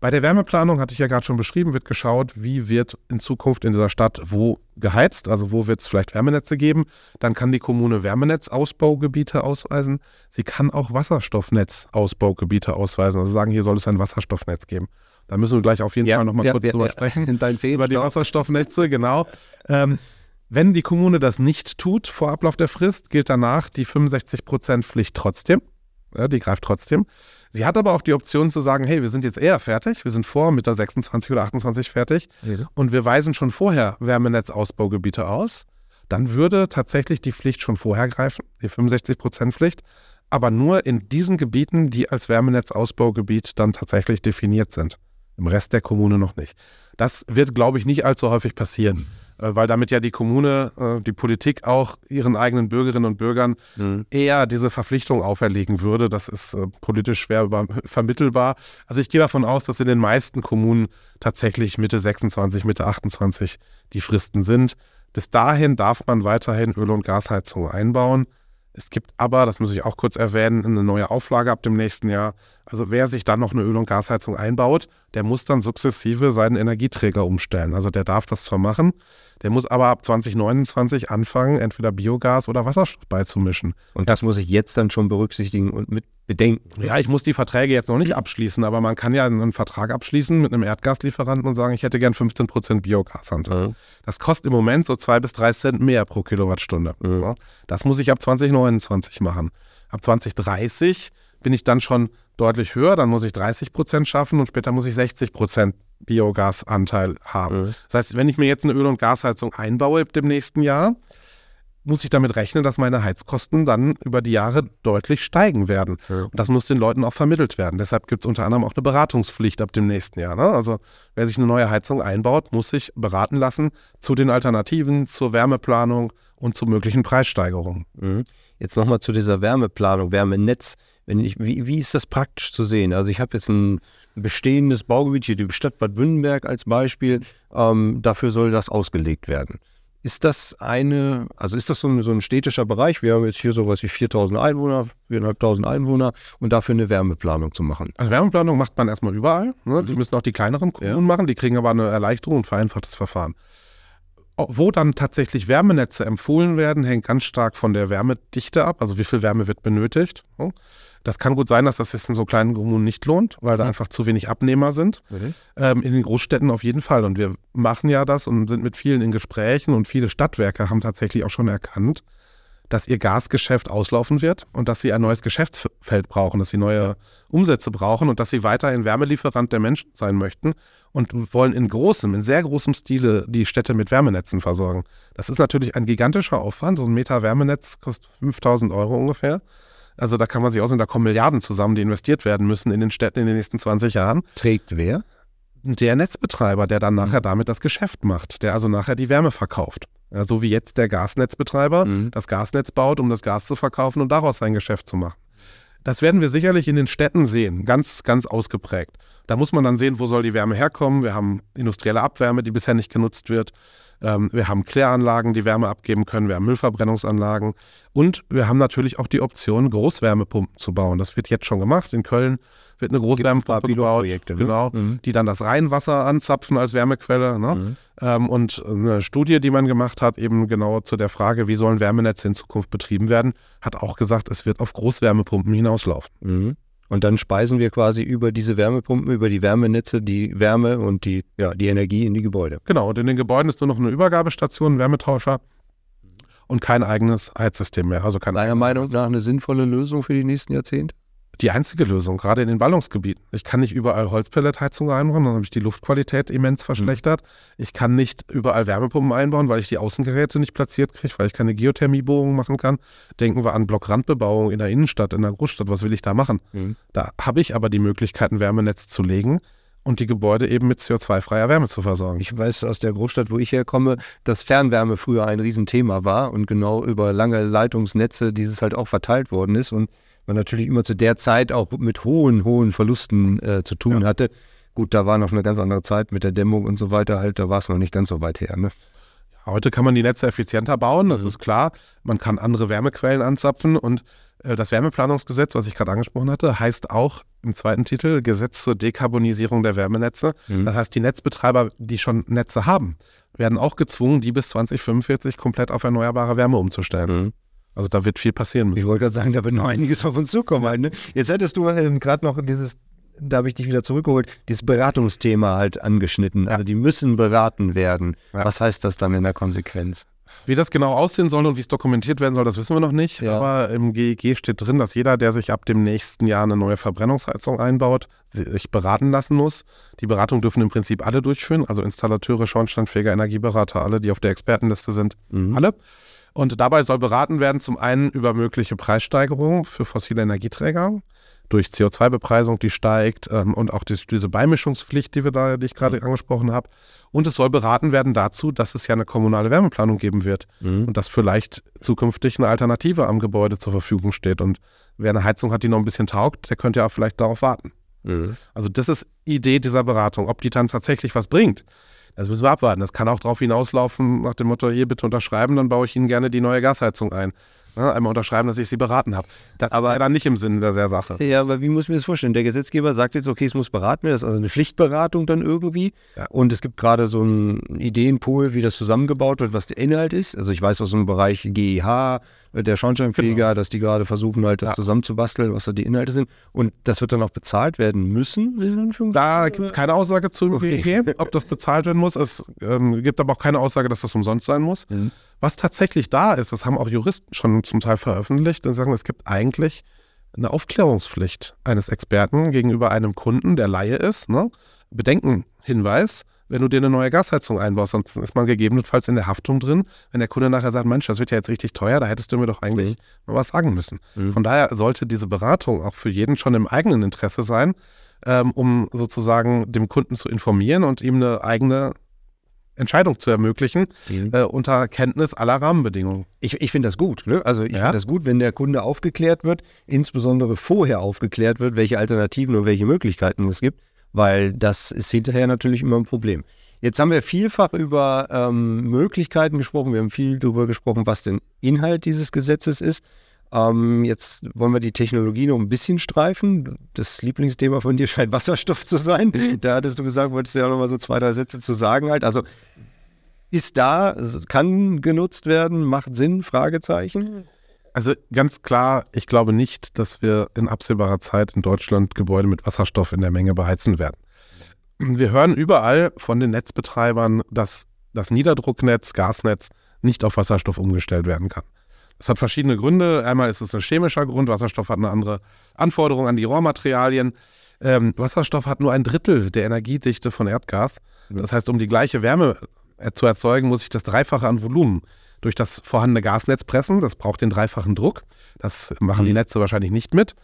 Bei der Wärmeplanung, hatte ich ja gerade schon beschrieben, wird geschaut, wie wird in Zukunft in dieser Stadt wo geheizt, also wo wird es vielleicht Wärmenetze geben. Dann kann die Kommune Wärmenetzausbaugebiete ausweisen. Sie kann auch Wasserstoffnetzausbaugebiete ausweisen, also sagen, hier soll es ein Wasserstoffnetz geben. Da müssen wir gleich auf jeden ja, Fall nochmal ja, kurz ja, drüber sprechen. über die Wasserstoffnetze, genau. Ähm, wenn die Kommune das nicht tut vor Ablauf der Frist, gilt danach die 65% Pflicht trotzdem. Ja, die greift trotzdem. Sie hat aber auch die Option zu sagen, hey, wir sind jetzt eher fertig, wir sind vor mit der 26 oder 28 fertig ja. und wir weisen schon vorher Wärmenetzausbaugebiete aus. Dann würde tatsächlich die Pflicht schon vorher greifen, die 65-Prozent-Pflicht, aber nur in diesen Gebieten, die als Wärmenetzausbaugebiet dann tatsächlich definiert sind. Im Rest der Kommune noch nicht. Das wird, glaube ich, nicht allzu häufig passieren. Äh, weil damit ja die Kommune, äh, die Politik auch ihren eigenen Bürgerinnen und Bürgern mhm. eher diese Verpflichtung auferlegen würde. Das ist äh, politisch schwer vermittelbar. Also ich gehe davon aus, dass in den meisten Kommunen tatsächlich Mitte 26, Mitte 28 die Fristen sind. Bis dahin darf man weiterhin Öl- und Gasheizungen einbauen. Es gibt aber, das muss ich auch kurz erwähnen, eine neue Auflage ab dem nächsten Jahr. Also wer sich dann noch eine Öl- und Gasheizung einbaut, der muss dann sukzessive seinen Energieträger umstellen. Also der darf das zwar machen, der muss aber ab 2029 anfangen, entweder Biogas oder Wasserstoff beizumischen.
Und das muss ich jetzt dann schon berücksichtigen und mit bedenken.
Ja, ich muss die Verträge jetzt noch nicht abschließen, aber man kann ja einen Vertrag abschließen mit einem Erdgaslieferanten und sagen, ich hätte gern 15 Prozent Biogasanteil.
Mhm.
Das kostet im Moment so zwei bis drei Cent mehr pro Kilowattstunde.
Mhm.
Das muss ich ab 2029 machen. Ab 2030 bin ich dann schon deutlich höher, dann muss ich 30 Prozent schaffen und später muss ich 60 Prozent Biogasanteil haben.
Mhm.
Das heißt, wenn ich mir jetzt eine Öl- und Gasheizung einbaue im nächsten Jahr, muss ich damit rechnen, dass meine Heizkosten dann über die Jahre deutlich steigen werden.
Ja.
Und das muss den Leuten auch vermittelt werden. Deshalb gibt es unter anderem auch eine Beratungspflicht ab dem nächsten Jahr. Ne? Also wer sich eine neue Heizung einbaut, muss sich beraten lassen zu den Alternativen, zur Wärmeplanung und zu möglichen Preissteigerungen.
Mhm. Jetzt nochmal zu dieser Wärmeplanung, Wärmenetz. Wenn ich, wie, wie ist das praktisch zu sehen? Also ich habe jetzt ein bestehendes Baugebiet, hier die Stadt Bad Württemberg als Beispiel, ähm, dafür soll das ausgelegt werden. Ist das eine, also ist das so ein, so ein städtischer Bereich? Wir haben jetzt hier sowas wie 4000 Einwohner, 4.500 Einwohner und dafür eine Wärmeplanung zu machen.
Also Wärmeplanung macht man erstmal überall. Ne? Die müssen auch die kleineren Kommunen
Ja.
machen. Die kriegen aber eine Erleichterung und vereinfachtes Verfahren. Wo dann tatsächlich Wärmenetze empfohlen werden, hängt ganz stark von der Wärmedichte ab, also wie viel Wärme wird benötigt. ne? Das kann gut sein, dass das jetzt in so kleinen Kommunen nicht lohnt, weil da einfach zu wenig Abnehmer sind. Ähm, in den Großstädten auf jeden Fall. Und wir machen ja das und sind mit vielen in Gesprächen und viele Stadtwerke haben tatsächlich auch schon erkannt, dass ihr Gasgeschäft auslaufen wird und dass sie ein neues Geschäftsfeld brauchen, dass sie neue Umsätze brauchen und dass sie weiterhin Wärmelieferant der Menschen sein möchten und wollen in großem, in sehr großem Stile die Städte mit Wärmenetzen versorgen. Das ist natürlich ein gigantischer Aufwand. So ein Meter Wärmenetz kostet 5000 Euro ungefähr. Also da kann man sich aussehen, da kommen Milliarden zusammen, die investiert werden müssen in den Städten in den nächsten 20 Jahren
Trägt wer?
der Netzbetreiber, der dann nachher damit das Geschäft macht, der also nachher die Wärme verkauft. Ja, so wie jetzt der Gasnetzbetreiber
Mhm.
das Gasnetz baut, um das Gas zu verkaufen und daraus sein Geschäft zu machen. Das werden wir sicherlich in den Städten sehen, ganz, ganz ausgeprägt. Da muss man dann sehen, wo soll die Wärme herkommen. Wir haben industrielle Abwärme, die bisher nicht genutzt wird. Ähm, wir haben Kläranlagen, die Wärme abgeben können. Wir haben Müllverbrennungsanlagen. Und wir haben natürlich auch die Option, Großwärmepumpen zu bauen. Das wird jetzt schon gemacht. In Köln wird eine Großwärmepumpe gebaut,
ne?
genau,
Mhm.
die dann das Rheinwasser anzapfen als Wärmequelle. Ne?
Mhm.
Ähm, und eine Studie, die man gemacht hat, eben genau zu der Frage, wie sollen Wärmenetze in Zukunft betrieben werden, hat auch gesagt, es wird auf Großwärmepumpen hinauslaufen.
Mhm. Und dann speisen wir quasi über diese Wärmepumpen, über die Wärmenetze die Wärme und die, ja, die Energie in die Gebäude.
Genau, und in den Gebäuden ist nur noch eine Übergabestation, ein Wärmetauscher und kein eigenes Heizsystem mehr. Also kein
Deiner Meinung nach eine sinnvolle Lösung für die nächsten Jahrzehnte?
Die einzige Lösung, gerade in den Ballungsgebieten. Ich kann nicht überall Holzpelletheizung einbauen, dann habe ich die Luftqualität immens verschlechtert. Ich kann nicht überall Wärmepumpen einbauen, weil ich die Außengeräte nicht platziert kriege, weil ich keine Geothermiebohrung machen kann. Denken wir an Blockrandbebauung in der Innenstadt, in der Großstadt. Was will ich da machen?
Mhm.
Da habe ich aber die Möglichkeit, ein Wärmenetz zu legen und die Gebäude eben mit CO2-freier Wärme zu versorgen.
Ich weiß aus der Großstadt, wo ich herkomme, dass Fernwärme früher ein Riesenthema war und genau über lange Leitungsnetze dieses halt auch verteilt worden ist und man natürlich immer zu der Zeit auch mit hohen, hohen Verlusten äh, zu tun hatte. Gut, da war noch eine ganz andere Zeit mit der Dämmung und so weiter halt, da war es noch nicht ganz so weit her. Ne?
Heute kann man die Netze effizienter bauen, das ist klar. Man kann andere Wärmequellen anzapfen und äh, das Wärmeplanungsgesetz, was ich gerade angesprochen hatte, heißt auch im zweiten Titel Gesetz zur Dekarbonisierung der Wärmenetze.
Mhm.
Das heißt, die Netzbetreiber, die schon Netze haben, werden auch gezwungen, die bis 2045 komplett auf erneuerbare Wärme umzustellen.
Mhm.
Also da wird viel passieren.
Ich wollte gerade sagen, da wird noch einiges auf uns zukommen. Halt, ne? Jetzt hättest du ähm, gerade noch dieses, da habe ich dich wieder zurückgeholt, dieses Beratungsthema halt angeschnitten. Also die müssen beraten werden.
Ja.
Was heißt das dann in der Konsequenz?
Wie das genau aussehen soll und wie es dokumentiert werden soll, das wissen wir noch nicht.
Ja.
Aber im GEG steht drin, dass jeder, der sich ab dem nächsten Jahr eine neue Verbrennungsheizung einbaut, sich beraten lassen muss. Die Beratung dürfen im Prinzip alle durchführen, also Installateure, Schornsteinfeger, Energieberater, alle, die auf der Expertenliste sind,
Mhm.
alle. Und dabei soll beraten werden zum einen über mögliche Preissteigerungen für fossile Energieträger durch CO2-Bepreisung, die steigt ähm, und auch die, diese Beimischungspflicht, die wir da, die ich gerade angesprochen habe. Und es soll beraten werden dazu, dass es ja eine kommunale Wärmeplanung geben wird
Mhm.
und dass vielleicht zukünftig eine Alternative am Gebäude zur Verfügung steht. Und wer eine Heizung hat, die noch ein bisschen taugt, der könnte ja auch vielleicht darauf warten.
Mhm.
Also das ist Idee dieser Beratung. Ob die dann tatsächlich was bringt, das müssen wir abwarten. Das kann auch darauf hinauslaufen nach dem Motto, hier bitte unterschreiben, dann baue ich Ihnen gerne die neue Gasheizung ein. Ne? Einmal unterschreiben, dass ich sie beraten habe. Das
Aber-
dann nicht im Sinne der Sache.
Ja, aber wie muss ich mir das vorstellen? Der Gesetzgeber sagt jetzt, okay, es muss beraten werden, das ist also eine Pflichtberatung dann irgendwie.
Ja.
Und es gibt gerade so einen Ideenpool, wie das zusammengebaut wird, was der Inhalt ist. Also ich weiß aus dem Bereich GEH, der Schornsteinfeger, dass die gerade versuchen halt das
Ja.
zusammenzubasteln, was da die Inhalte sind. Und das wird dann auch bezahlt werden müssen?
Da gibt es keine Aussage zu
Okay.
GEG, ob das bezahlt werden muss. Es ähm, gibt aber auch keine Aussage, dass das umsonst sein muss.
Mhm.
Was tatsächlich da ist, das haben auch Juristen schon zum Teil veröffentlicht und sagen, es gibt eigentlich eine Aufklärungspflicht eines Experten gegenüber einem Kunden, der Laie ist. Ne? Bedenkenhinweis, wenn du dir eine neue Gasheizung einbaust, sonst ist man gegebenenfalls in der Haftung drin, wenn der Kunde nachher sagt, Mensch, das wird ja jetzt richtig teuer, da hättest du mir doch eigentlich mal was sagen müssen.
Mhm.
Von daher sollte diese Beratung auch für jeden schon im eigenen Interesse sein, ähm, um sozusagen dem Kunden zu informieren und ihm eine eigene Entscheidung zu ermöglichen,
Mhm.
äh, unter Kenntnis aller Rahmenbedingungen.
Ich, ich finde das gut. Ne? Also ich
Ja.
finde das gut, wenn der Kunde aufgeklärt wird, insbesondere vorher aufgeklärt wird, welche Alternativen und welche Möglichkeiten es gibt, weil das ist hinterher natürlich immer ein Problem. Jetzt haben wir vielfach über ähm, Möglichkeiten gesprochen, wir haben viel darüber gesprochen, was denn Inhalt dieses Gesetzes ist. Ähm, jetzt wollen wir die Technologie noch ein bisschen streifen. Das Lieblingsthema von dir scheint Wasserstoff zu sein. Da hattest du gesagt, wolltest du ja noch mal so zwei, drei Sätze zu sagen halt. Also ist da, kann genutzt werden, macht Sinn, Fragezeichen.
Also ganz klar, ich glaube nicht, dass wir in absehbarer Zeit in Deutschland Gebäude mit Wasserstoff in der Menge beheizen werden. Wir hören überall von den Netzbetreibern, dass das Niederdrucknetz, Gasnetz nicht auf Wasserstoff umgestellt werden kann. Das hat verschiedene Gründe. Einmal ist es ein chemischer Grund. Wasserstoff hat eine andere Anforderung an die Rohmaterialien. Ähm, Wasserstoff hat nur ein Drittel der Energiedichte von Erdgas. Das heißt, um die gleiche Wärme zu erzeugen, muss ich das Dreifache an Volumen durch das vorhandene Gasnetz pressen. Das braucht den dreifachen Druck. Das machen die Netze wahrscheinlich nicht mit.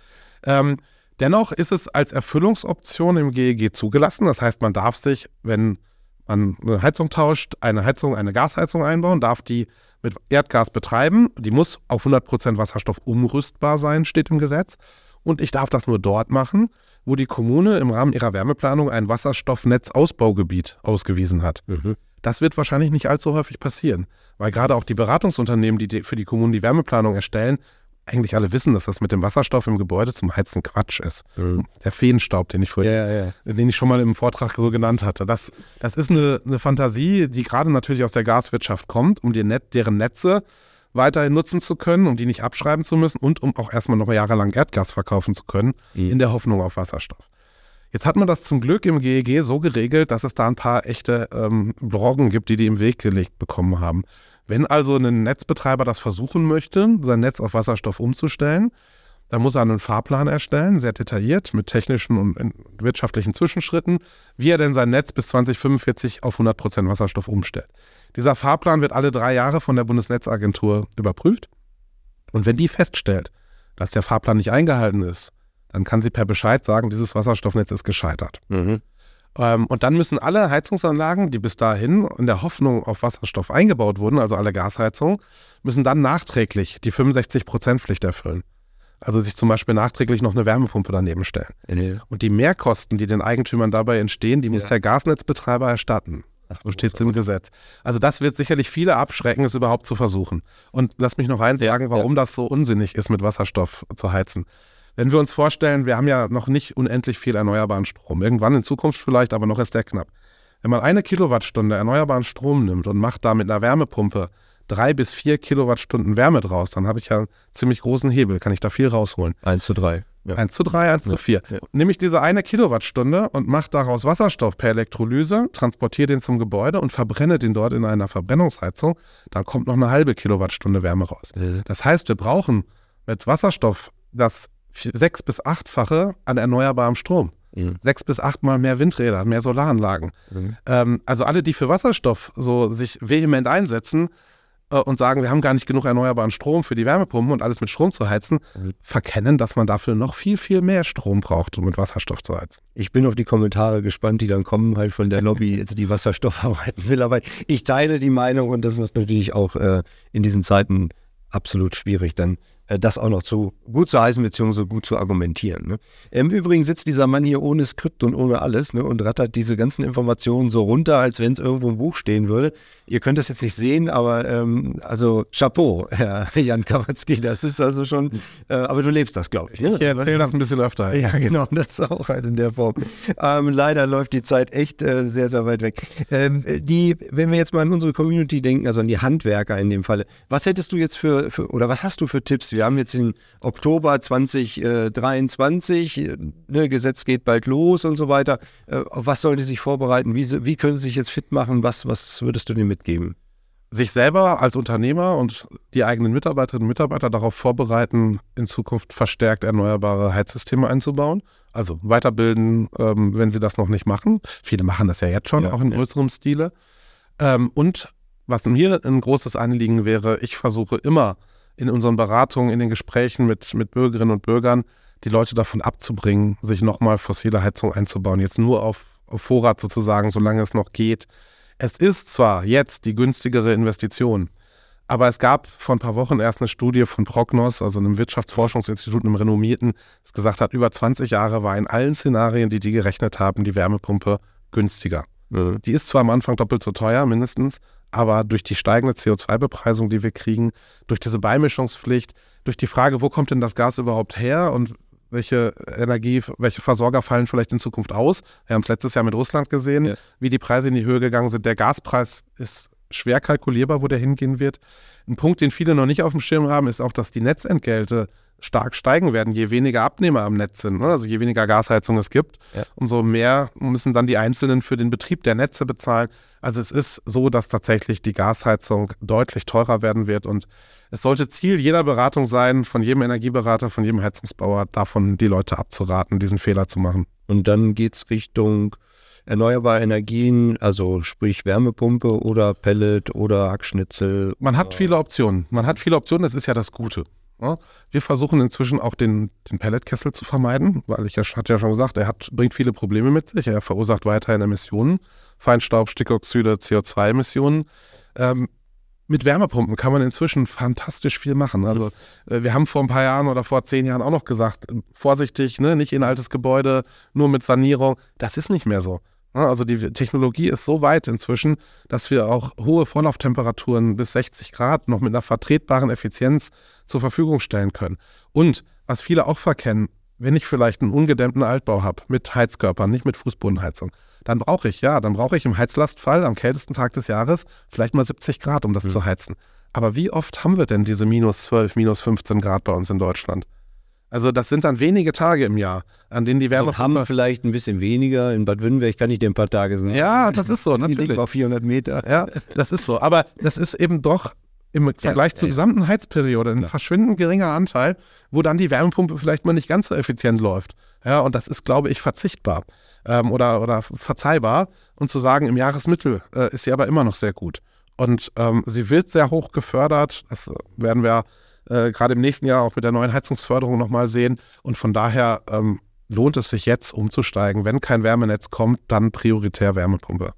Ähm, dennoch ist es als Erfüllungsoption im GEG zugelassen. Das heißt, man darf sich, wenn man eine Heizung tauscht, eine Heizung, eine Gasheizung einbauen, darf die mit Erdgas betreiben. Die muss auf 100% Wasserstoff umrüstbar sein, steht im Gesetz. Und ich darf das nur dort machen, wo die Kommune im Rahmen ihrer Wärmeplanung ein Wasserstoffnetzausbaugebiet ausgewiesen hat. Das wird wahrscheinlich nicht allzu häufig passieren, weil gerade auch die Beratungsunternehmen, die für die Kommunen die Wärmeplanung erstellen, eigentlich alle wissen, dass das mit dem Wasserstoff im Gebäude zum Heizen Quatsch ist. Der Feenstaub, den ich vorhin
Ja, ja.
den ich schon mal im Vortrag so genannt hatte. Das, das ist eine, eine Fantasie, die gerade natürlich aus der Gaswirtschaft kommt, um Net, deren Netze weiterhin nutzen zu können, um die nicht abschreiben zu müssen und um auch erstmal noch jahrelang Erdgas verkaufen zu können, in der Hoffnung auf Wasserstoff. Jetzt hat man das zum Glück im GEG so geregelt, dass es da ein paar echte ähm, Brocken gibt, die die im Weg gelegt bekommen haben. Wenn also ein Netzbetreiber das versuchen möchte, sein Netz auf Wasserstoff umzustellen, dann muss er einen Fahrplan erstellen, sehr detailliert, mit technischen und äh, wirtschaftlichen Zwischenschritten, wie er denn sein Netz bis 2045 auf 100% Wasserstoff umstellt. Dieser Fahrplan wird alle drei Jahre von der Bundesnetzagentur überprüft. Und wenn die feststellt, dass der Fahrplan nicht eingehalten ist, dann kann sie per Bescheid sagen, dieses Wasserstoffnetz ist gescheitert.
Mhm.
Ähm, und dann müssen alle Heizungsanlagen, die bis dahin in der Hoffnung auf Wasserstoff eingebaut wurden, also alle Gasheizungen, müssen dann nachträglich die 65%-Pflicht erfüllen. Also sich zum Beispiel nachträglich noch eine Wärmepumpe daneben stellen.
Ja.
Und die Mehrkosten, die den Eigentümern dabei entstehen, die muss
Ja.
der Gasnetzbetreiber erstatten. So steht es im Gesetz. Also das wird sicherlich viele abschrecken, es überhaupt zu versuchen. Und lass mich noch eins sagen, warum das so unsinnig ist, mit Wasserstoff zu heizen. Wenn wir uns vorstellen, wir haben ja noch nicht unendlich viel erneuerbaren Strom. Irgendwann in Zukunft vielleicht, aber noch ist der knapp. Wenn man eine Kilowattstunde erneuerbaren Strom nimmt und macht da mit einer Wärmepumpe drei bis vier Kilowattstunden Wärme draus, dann habe ich ja einen ziemlich großen Hebel, kann ich da viel rausholen.
1 zu 3. Ja.
1 zu 3, 1 zu 4.
ja.
Nehme ich diese eine Kilowattstunde und mache daraus Wasserstoff per Elektrolyse, transportiere den zum Gebäude und verbrenne den dort in einer Verbrennungsheizung, dann kommt noch eine halbe Kilowattstunde Wärme raus.
Ja.
Das heißt, wir brauchen mit Wasserstoff das sechs- bis achtfache an erneuerbarem Strom.
Mhm.
Sechs bis achtmal mehr Windräder, mehr Solaranlagen.
Mhm.
Ähm, also alle, die für Wasserstoff so sich vehement einsetzen äh, und sagen, wir haben gar nicht genug erneuerbaren Strom für die Wärmepumpen und alles mit Strom zu heizen,
Mhm.
verkennen, dass man dafür noch viel, viel mehr Strom braucht, um mit Wasserstoff zu heizen.
Ich bin auf die Kommentare gespannt, die dann kommen, halt von der Lobby, jetzt die Wasserstoff arbeiten will. Aber ich teile die Meinung und das ist natürlich auch äh, in diesen Zeiten absolut schwierig, dann das auch noch zu gut zu heißen bzw. gut zu argumentieren. Ne? Im Übrigen sitzt dieser Mann hier ohne Skript und ohne alles ne, und rattert diese ganzen Informationen so runter, als wenn es irgendwo im Buch stehen würde. Ihr könnt das jetzt nicht sehen, aber ähm, also Chapeau, Herr Jan Kawatzki, das ist also schon, äh, aber du lebst das, glaube ich.
Ne? Ich erzähle das ein bisschen öfter.
Ja, genau, das auch halt in der Form. Ähm, leider läuft die Zeit echt äh, sehr, sehr weit weg. Ähm, die, wenn wir jetzt mal an unsere Community denken, also an die Handwerker in dem Falle, was hättest du jetzt für, für oder was hast du für Tipps? Wir haben jetzt den Oktober 2023, äh, ne, Gesetz geht bald los und so weiter. Äh, auf was sollen die sich vorbereiten? Wie, wie können sie sich jetzt fit machen? Was, was würdest du denen mitgeben?
Sich selber als Unternehmer und die eigenen Mitarbeiterinnen und Mitarbeiter darauf vorbereiten, in Zukunft verstärkt erneuerbare Heizsysteme einzubauen. Also weiterbilden, ähm, wenn sie das noch nicht machen. Viele machen das ja jetzt schon, ja, auch in ja. größerem Stile. Ähm, und was mir ein großes Anliegen wäre, ich versuche immer in unseren Beratungen, in den Gesprächen mit, mit Bürgerinnen und Bürgern, die Leute davon abzubringen, sich nochmal fossile Heizung einzubauen. Jetzt nur auf, auf Vorrat sozusagen, solange es noch geht. Es ist zwar jetzt die günstigere Investition, aber es gab vor ein paar Wochen erst eine Studie von Prognos, also einem Wirtschaftsforschungsinstitut, einem renommierten, das gesagt hat, über 20 Jahre war in allen Szenarien, die die gerechnet haben, die Wärmepumpe günstiger. Mhm. Die ist zwar am Anfang doppelt so teuer, mindestens, aber durch die steigende CO2-Bepreisung, die wir kriegen, durch diese Beimischungspflicht, durch die Frage, wo kommt denn das Gas überhaupt her und welche Energie, welche Versorger fallen vielleicht in Zukunft aus. Wir haben es letztes Jahr mit Russland gesehen, ja. wie die Preise in die Höhe gegangen sind. Der Gaspreis ist schwer kalkulierbar, wo der hingehen wird. Ein Punkt, den viele noch nicht auf dem Schirm haben, ist auch, dass die Netzentgelte stark steigen werden, je weniger Abnehmer am Netz sind. Ne? Also je weniger Gasheizung es gibt, ja. umso mehr müssen dann die Einzelnen für den Betrieb der Netze bezahlen. Also es ist so, dass tatsächlich die Gasheizung deutlich teurer werden wird und es sollte Ziel jeder Beratung sein, von jedem Energieberater, von jedem Heizungsbauer, davon die Leute abzuraten, diesen Fehler zu machen.
Und dann geht es Richtung erneuerbare Energien, also sprich Wärmepumpe oder Pellet oder Hackschnitzel.
Man hat viele Optionen. Man hat viele Optionen, das ist ja das Gute. Wir versuchen inzwischen auch den, den Pelletkessel zu vermeiden, weil ich ja, hatte ja schon gesagt, er hat, bringt viele Probleme mit sich. Er verursacht weiterhin Emissionen, Feinstaub, Stickoxide, CO2-Emissionen. Ähm, mit Wärmepumpen kann man inzwischen fantastisch viel machen. Also äh, wir haben vor ein paar Jahren oder vor zehn Jahren auch noch gesagt, äh, vorsichtig, ne, nicht in altes Gebäude, nur mit Sanierung. Das ist nicht mehr so. Also die Technologie ist so weit inzwischen, dass wir auch hohe Vorlauftemperaturen bis 60 Grad noch mit einer vertretbaren Effizienz zur Verfügung stellen können. Und was viele auch verkennen, wenn ich vielleicht einen ungedämmten Altbau habe mit Heizkörpern, nicht mit Fußbodenheizung, dann brauche ich, ja, dann brauche ich im Heizlastfall am kältesten Tag des Jahres vielleicht mal 70 Grad, um das mhm. zu heizen. Aber wie oft haben wir denn diese minus 12, minus 15 Grad bei uns in Deutschland? Also das sind dann wenige Tage im Jahr, an denen die Wärme...
Also haben vielleicht ein bisschen weniger. In Bad Württemberg kann ich dir ein paar Tage sagen.
Ja, das ist so, natürlich. Die
auf 400 Meter.
Ja, das ist so. Aber das ist eben doch im Vergleich ja, zur ja, gesamten Heizperiode ein verschwindend geringer Anteil, wo dann die Wärmepumpe vielleicht mal nicht ganz so effizient läuft. Ja, und das ist, glaube ich, verzichtbar ähm, oder, oder verzeihbar. Und zu sagen, im Jahresmittel äh, ist sie aber immer noch sehr gut. Und ähm, sie wird sehr hoch gefördert. Das werden wir äh, gerade im nächsten Jahr auch mit der neuen Heizungsförderung nochmal sehen. Und von daher ähm, lohnt es sich jetzt umzusteigen. Wenn kein Wärmenetz kommt, dann prioritär Wärmepumpe.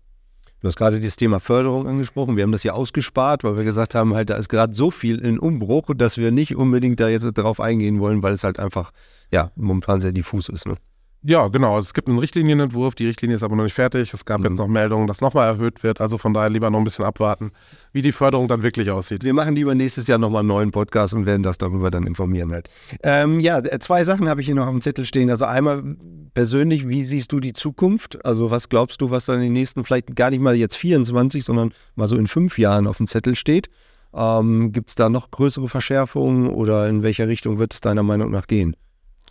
Du hast gerade das Thema Förderung angesprochen. Wir haben das ja ausgespart, weil wir gesagt haben, halt, da ist gerade so viel in Umbruch, dass wir nicht unbedingt da jetzt darauf eingehen wollen, weil es halt einfach, ja, momentan sehr diffus ist. Ne?
Ja, genau. Es gibt einen Richtlinienentwurf. Die Richtlinie ist aber noch nicht fertig. Es gab mhm. jetzt noch Meldungen, dass nochmal erhöht wird. Also von daher lieber noch ein bisschen abwarten, wie die Förderung dann wirklich aussieht.
Wir machen lieber nächstes Jahr nochmal einen neuen Podcast und werden das darüber dann informieren halt. Ähm, ja, zwei Sachen habe ich hier noch auf dem Zettel stehen. Also einmal persönlich, wie siehst du die Zukunft? Also was glaubst du, was dann in den nächsten, vielleicht gar nicht mal jetzt 24, sondern mal so in fünf Jahren auf dem Zettel steht? Ähm, Gibt es da noch größere Verschärfungen oder in welcher Richtung wird es deiner Meinung nach gehen?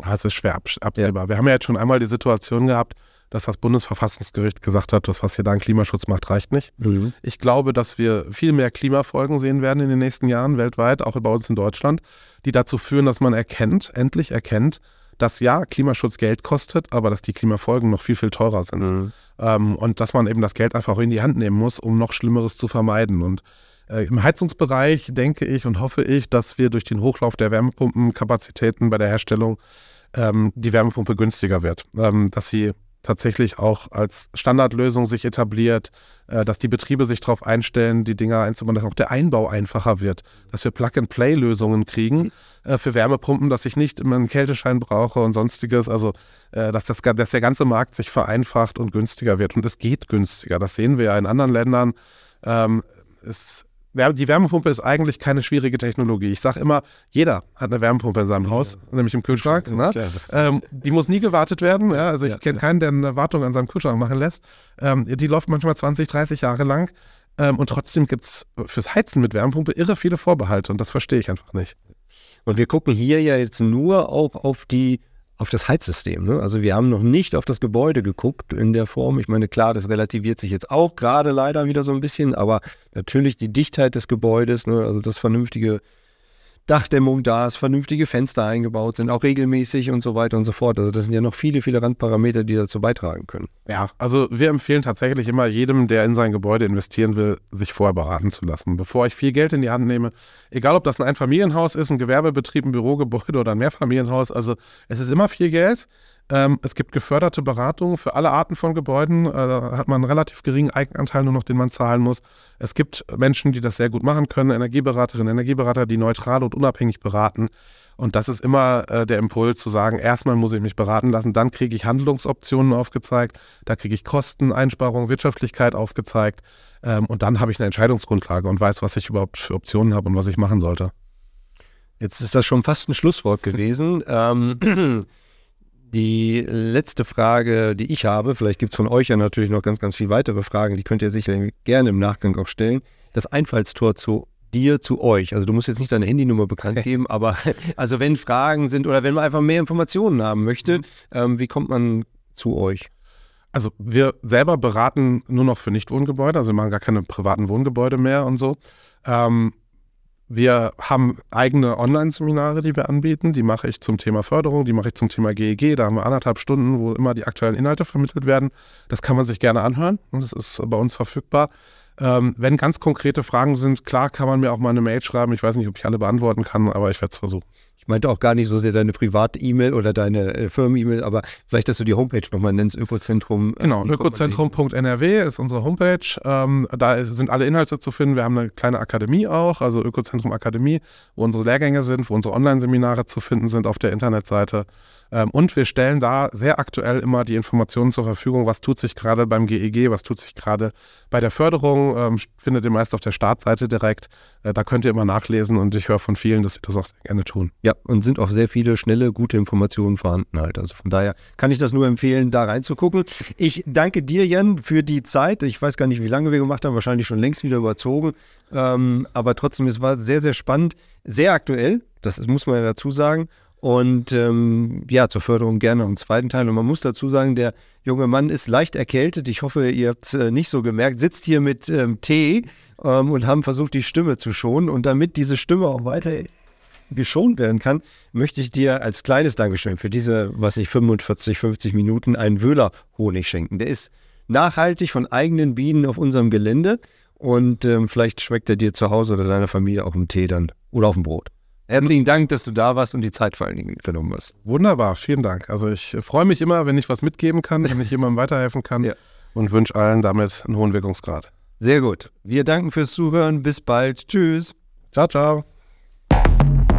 Es ist schwer absehbar. Ja. Wir haben ja jetzt schon einmal die Situation gehabt, dass das Bundesverfassungsgericht gesagt hat, das, was hier da an Klimaschutz macht, reicht nicht. Mhm. Ich glaube, dass wir viel mehr Klimafolgen sehen werden in den nächsten Jahren weltweit, auch bei uns in Deutschland, die dazu führen, dass man erkennt, endlich erkennt, dass ja, Klimaschutz Geld kostet, aber dass die Klimafolgen noch viel, viel teurer sind. Mhm. Ähm, und dass man eben das Geld einfach in die Hand nehmen muss, um noch Schlimmeres zu vermeiden. Und Im Heizungsbereich denke ich und hoffe ich, dass wir durch den Hochlauf der Wärmepumpenkapazitäten bei der Herstellung ähm, die Wärmepumpe günstiger wird. Ähm, dass sie tatsächlich auch als Standardlösung sich etabliert, äh, dass die Betriebe sich darauf einstellen, die Dinger einzubauen, dass auch der Einbau einfacher wird, dass wir Plug-and-Play-Lösungen kriegen äh, für Wärmepumpen, dass ich nicht immer einen Kälteschein brauche und sonstiges. Also, äh, dass, das, dass der ganze Markt sich vereinfacht und günstiger wird. Und es geht günstiger. Das sehen wir ja in anderen Ländern. Ähm, es die Wärmepumpe ist eigentlich keine schwierige Technologie. Ich sage immer, jeder hat eine Wärmepumpe in seinem Haus, ja. nämlich im Kühlschrank. Ne? Ähm, die muss nie gewartet werden. Ja? Also ich ja, kenne keinen, der eine Wartung an seinem Kühlschrank machen lässt. Ähm, die läuft manchmal 20, 30 Jahre lang. Ähm, und trotzdem gibt es fürs Heizen mit Wärmepumpe irre viele Vorbehalte und das verstehe ich einfach nicht.
Und wir gucken hier ja jetzt nur auch auf die auf das Heizsystem. Ne? Also wir haben noch nicht auf das Gebäude geguckt in der Form. Ich meine, klar, das relativiert sich jetzt auch gerade leider wieder so ein bisschen, aber natürlich die Dichtheit des Gebäudes, ne? also das vernünftige Dachdämmung da ist, vernünftige Fenster eingebaut sind, auch regelmäßig und so weiter und so fort. Also das sind ja noch viele, viele Randparameter, die dazu beitragen können.
Ja, also wir empfehlen tatsächlich immer jedem, der in sein Gebäude investieren will, sich vorher beraten zu lassen. Bevor ich viel Geld in die Hand nehme, egal ob das ein Einfamilienhaus ist, ein Gewerbebetrieb, ein Bürogebäude oder ein Mehrfamilienhaus, also es ist immer viel Geld. Ähm, es gibt geförderte Beratungen für alle Arten von Gebäuden. Äh, da hat man einen relativ geringen Eigenanteil nur noch, den man zahlen muss. Es gibt Menschen, die das sehr gut machen können, Energieberaterinnen, Energieberater, die neutral und unabhängig beraten. Und das ist immer äh, der Impuls zu sagen, erstmal muss ich mich beraten lassen, dann kriege ich Handlungsoptionen aufgezeigt, da kriege ich Kosten, Einsparungen, Wirtschaftlichkeit aufgezeigt ähm, und dann habe ich eine Entscheidungsgrundlage und weiß, was ich überhaupt für Optionen habe und was ich machen sollte.
Jetzt ist das schon fast ein Schlusswort gewesen. ähm, die letzte Frage, die ich habe, vielleicht gibt es von euch ja natürlich noch ganz, ganz viele weitere Fragen, die könnt ihr sicher gerne im Nachgang auch stellen. Das Einfallstor zu dir, zu euch. Also du musst jetzt nicht deine Handynummer bekannt geben, aber also wenn Fragen sind oder wenn man einfach mehr Informationen haben möchte, mhm. ähm, wie kommt man zu euch?
Also wir selber beraten nur noch für Nichtwohngebäude, also wir machen gar keine privaten Wohngebäude mehr und so. Ähm, wir haben eigene Online-Seminare, die wir anbieten. Die mache ich zum Thema Förderung, die mache ich zum Thema GEG. Da haben wir anderthalb Stunden, wo immer die aktuellen Inhalte vermittelt werden. Das kann man sich gerne anhören und das ist bei uns verfügbar. Ähm, wenn ganz konkrete Fragen sind, klar kann man mir auch mal eine Mail schreiben. Ich weiß nicht, ob ich alle beantworten kann, aber ich werde es versuchen.
Ich meinte auch gar nicht so sehr deine private E-Mail oder deine äh, Firmen-E-Mail, aber vielleicht, dass du die Homepage nochmal nennst, Ökozentrum.
Äh, genau, ökozentrum.nrw ist unsere Homepage. Ähm, da sind alle Inhalte zu finden. Wir haben eine kleine Akademie auch, also Ökozentrum Akademie, wo unsere Lehrgänge sind, wo unsere Online-Seminare zu finden sind auf der Internetseite. Ähm, und wir stellen da sehr aktuell immer die Informationen zur Verfügung, was tut sich gerade beim GEG, e was tut sich gerade bei der Förderung, ähm, findet ihr meist auf der Startseite direkt. Äh, da könnt ihr immer nachlesen und ich höre von vielen, dass sie das auch sehr gerne tun.
Ja, und sind auch sehr viele schnelle, gute Informationen vorhanden halt. Also von daher kann ich das nur empfehlen, da reinzugucken. Ich danke dir, Jan, für die Zeit. Ich weiß gar nicht, wie lange wir gemacht haben, wahrscheinlich schon längst wieder überzogen. Ähm, aber trotzdem, es war sehr, sehr spannend, sehr aktuell. Das muss man ja dazu sagen. Und ähm, ja, zur Förderung gerne einen zweiten Teil. Und man muss dazu sagen, der junge Mann ist leicht erkältet. Ich hoffe, ihr habt es äh, nicht so gemerkt. Sitzt hier mit ähm, Tee ähm, und haben versucht, die Stimme zu schonen. Und damit diese Stimme auch weiter geschont werden kann, möchte ich dir als kleines Dankeschön für diese, was ich 45, 50 Minuten einen Wöhler-Honig schenken. Der ist nachhaltig von eigenen Bienen auf unserem Gelände. Und ähm, vielleicht schmeckt er dir zu Hause oder deiner Familie auch im Tee dann oder auf dem Brot. Herzlichen Dank, dass du da warst und die Zeit vor allen Dingen genommen hast.
Wunderbar, vielen Dank. Also ich freue mich immer, wenn ich was mitgeben kann, wenn ich jemandem weiterhelfen kann ja. und wünsche allen damit einen hohen Wirkungsgrad.
Sehr gut. Wir danken fürs Zuhören. Bis bald. Tschüss.
Ciao, ciao.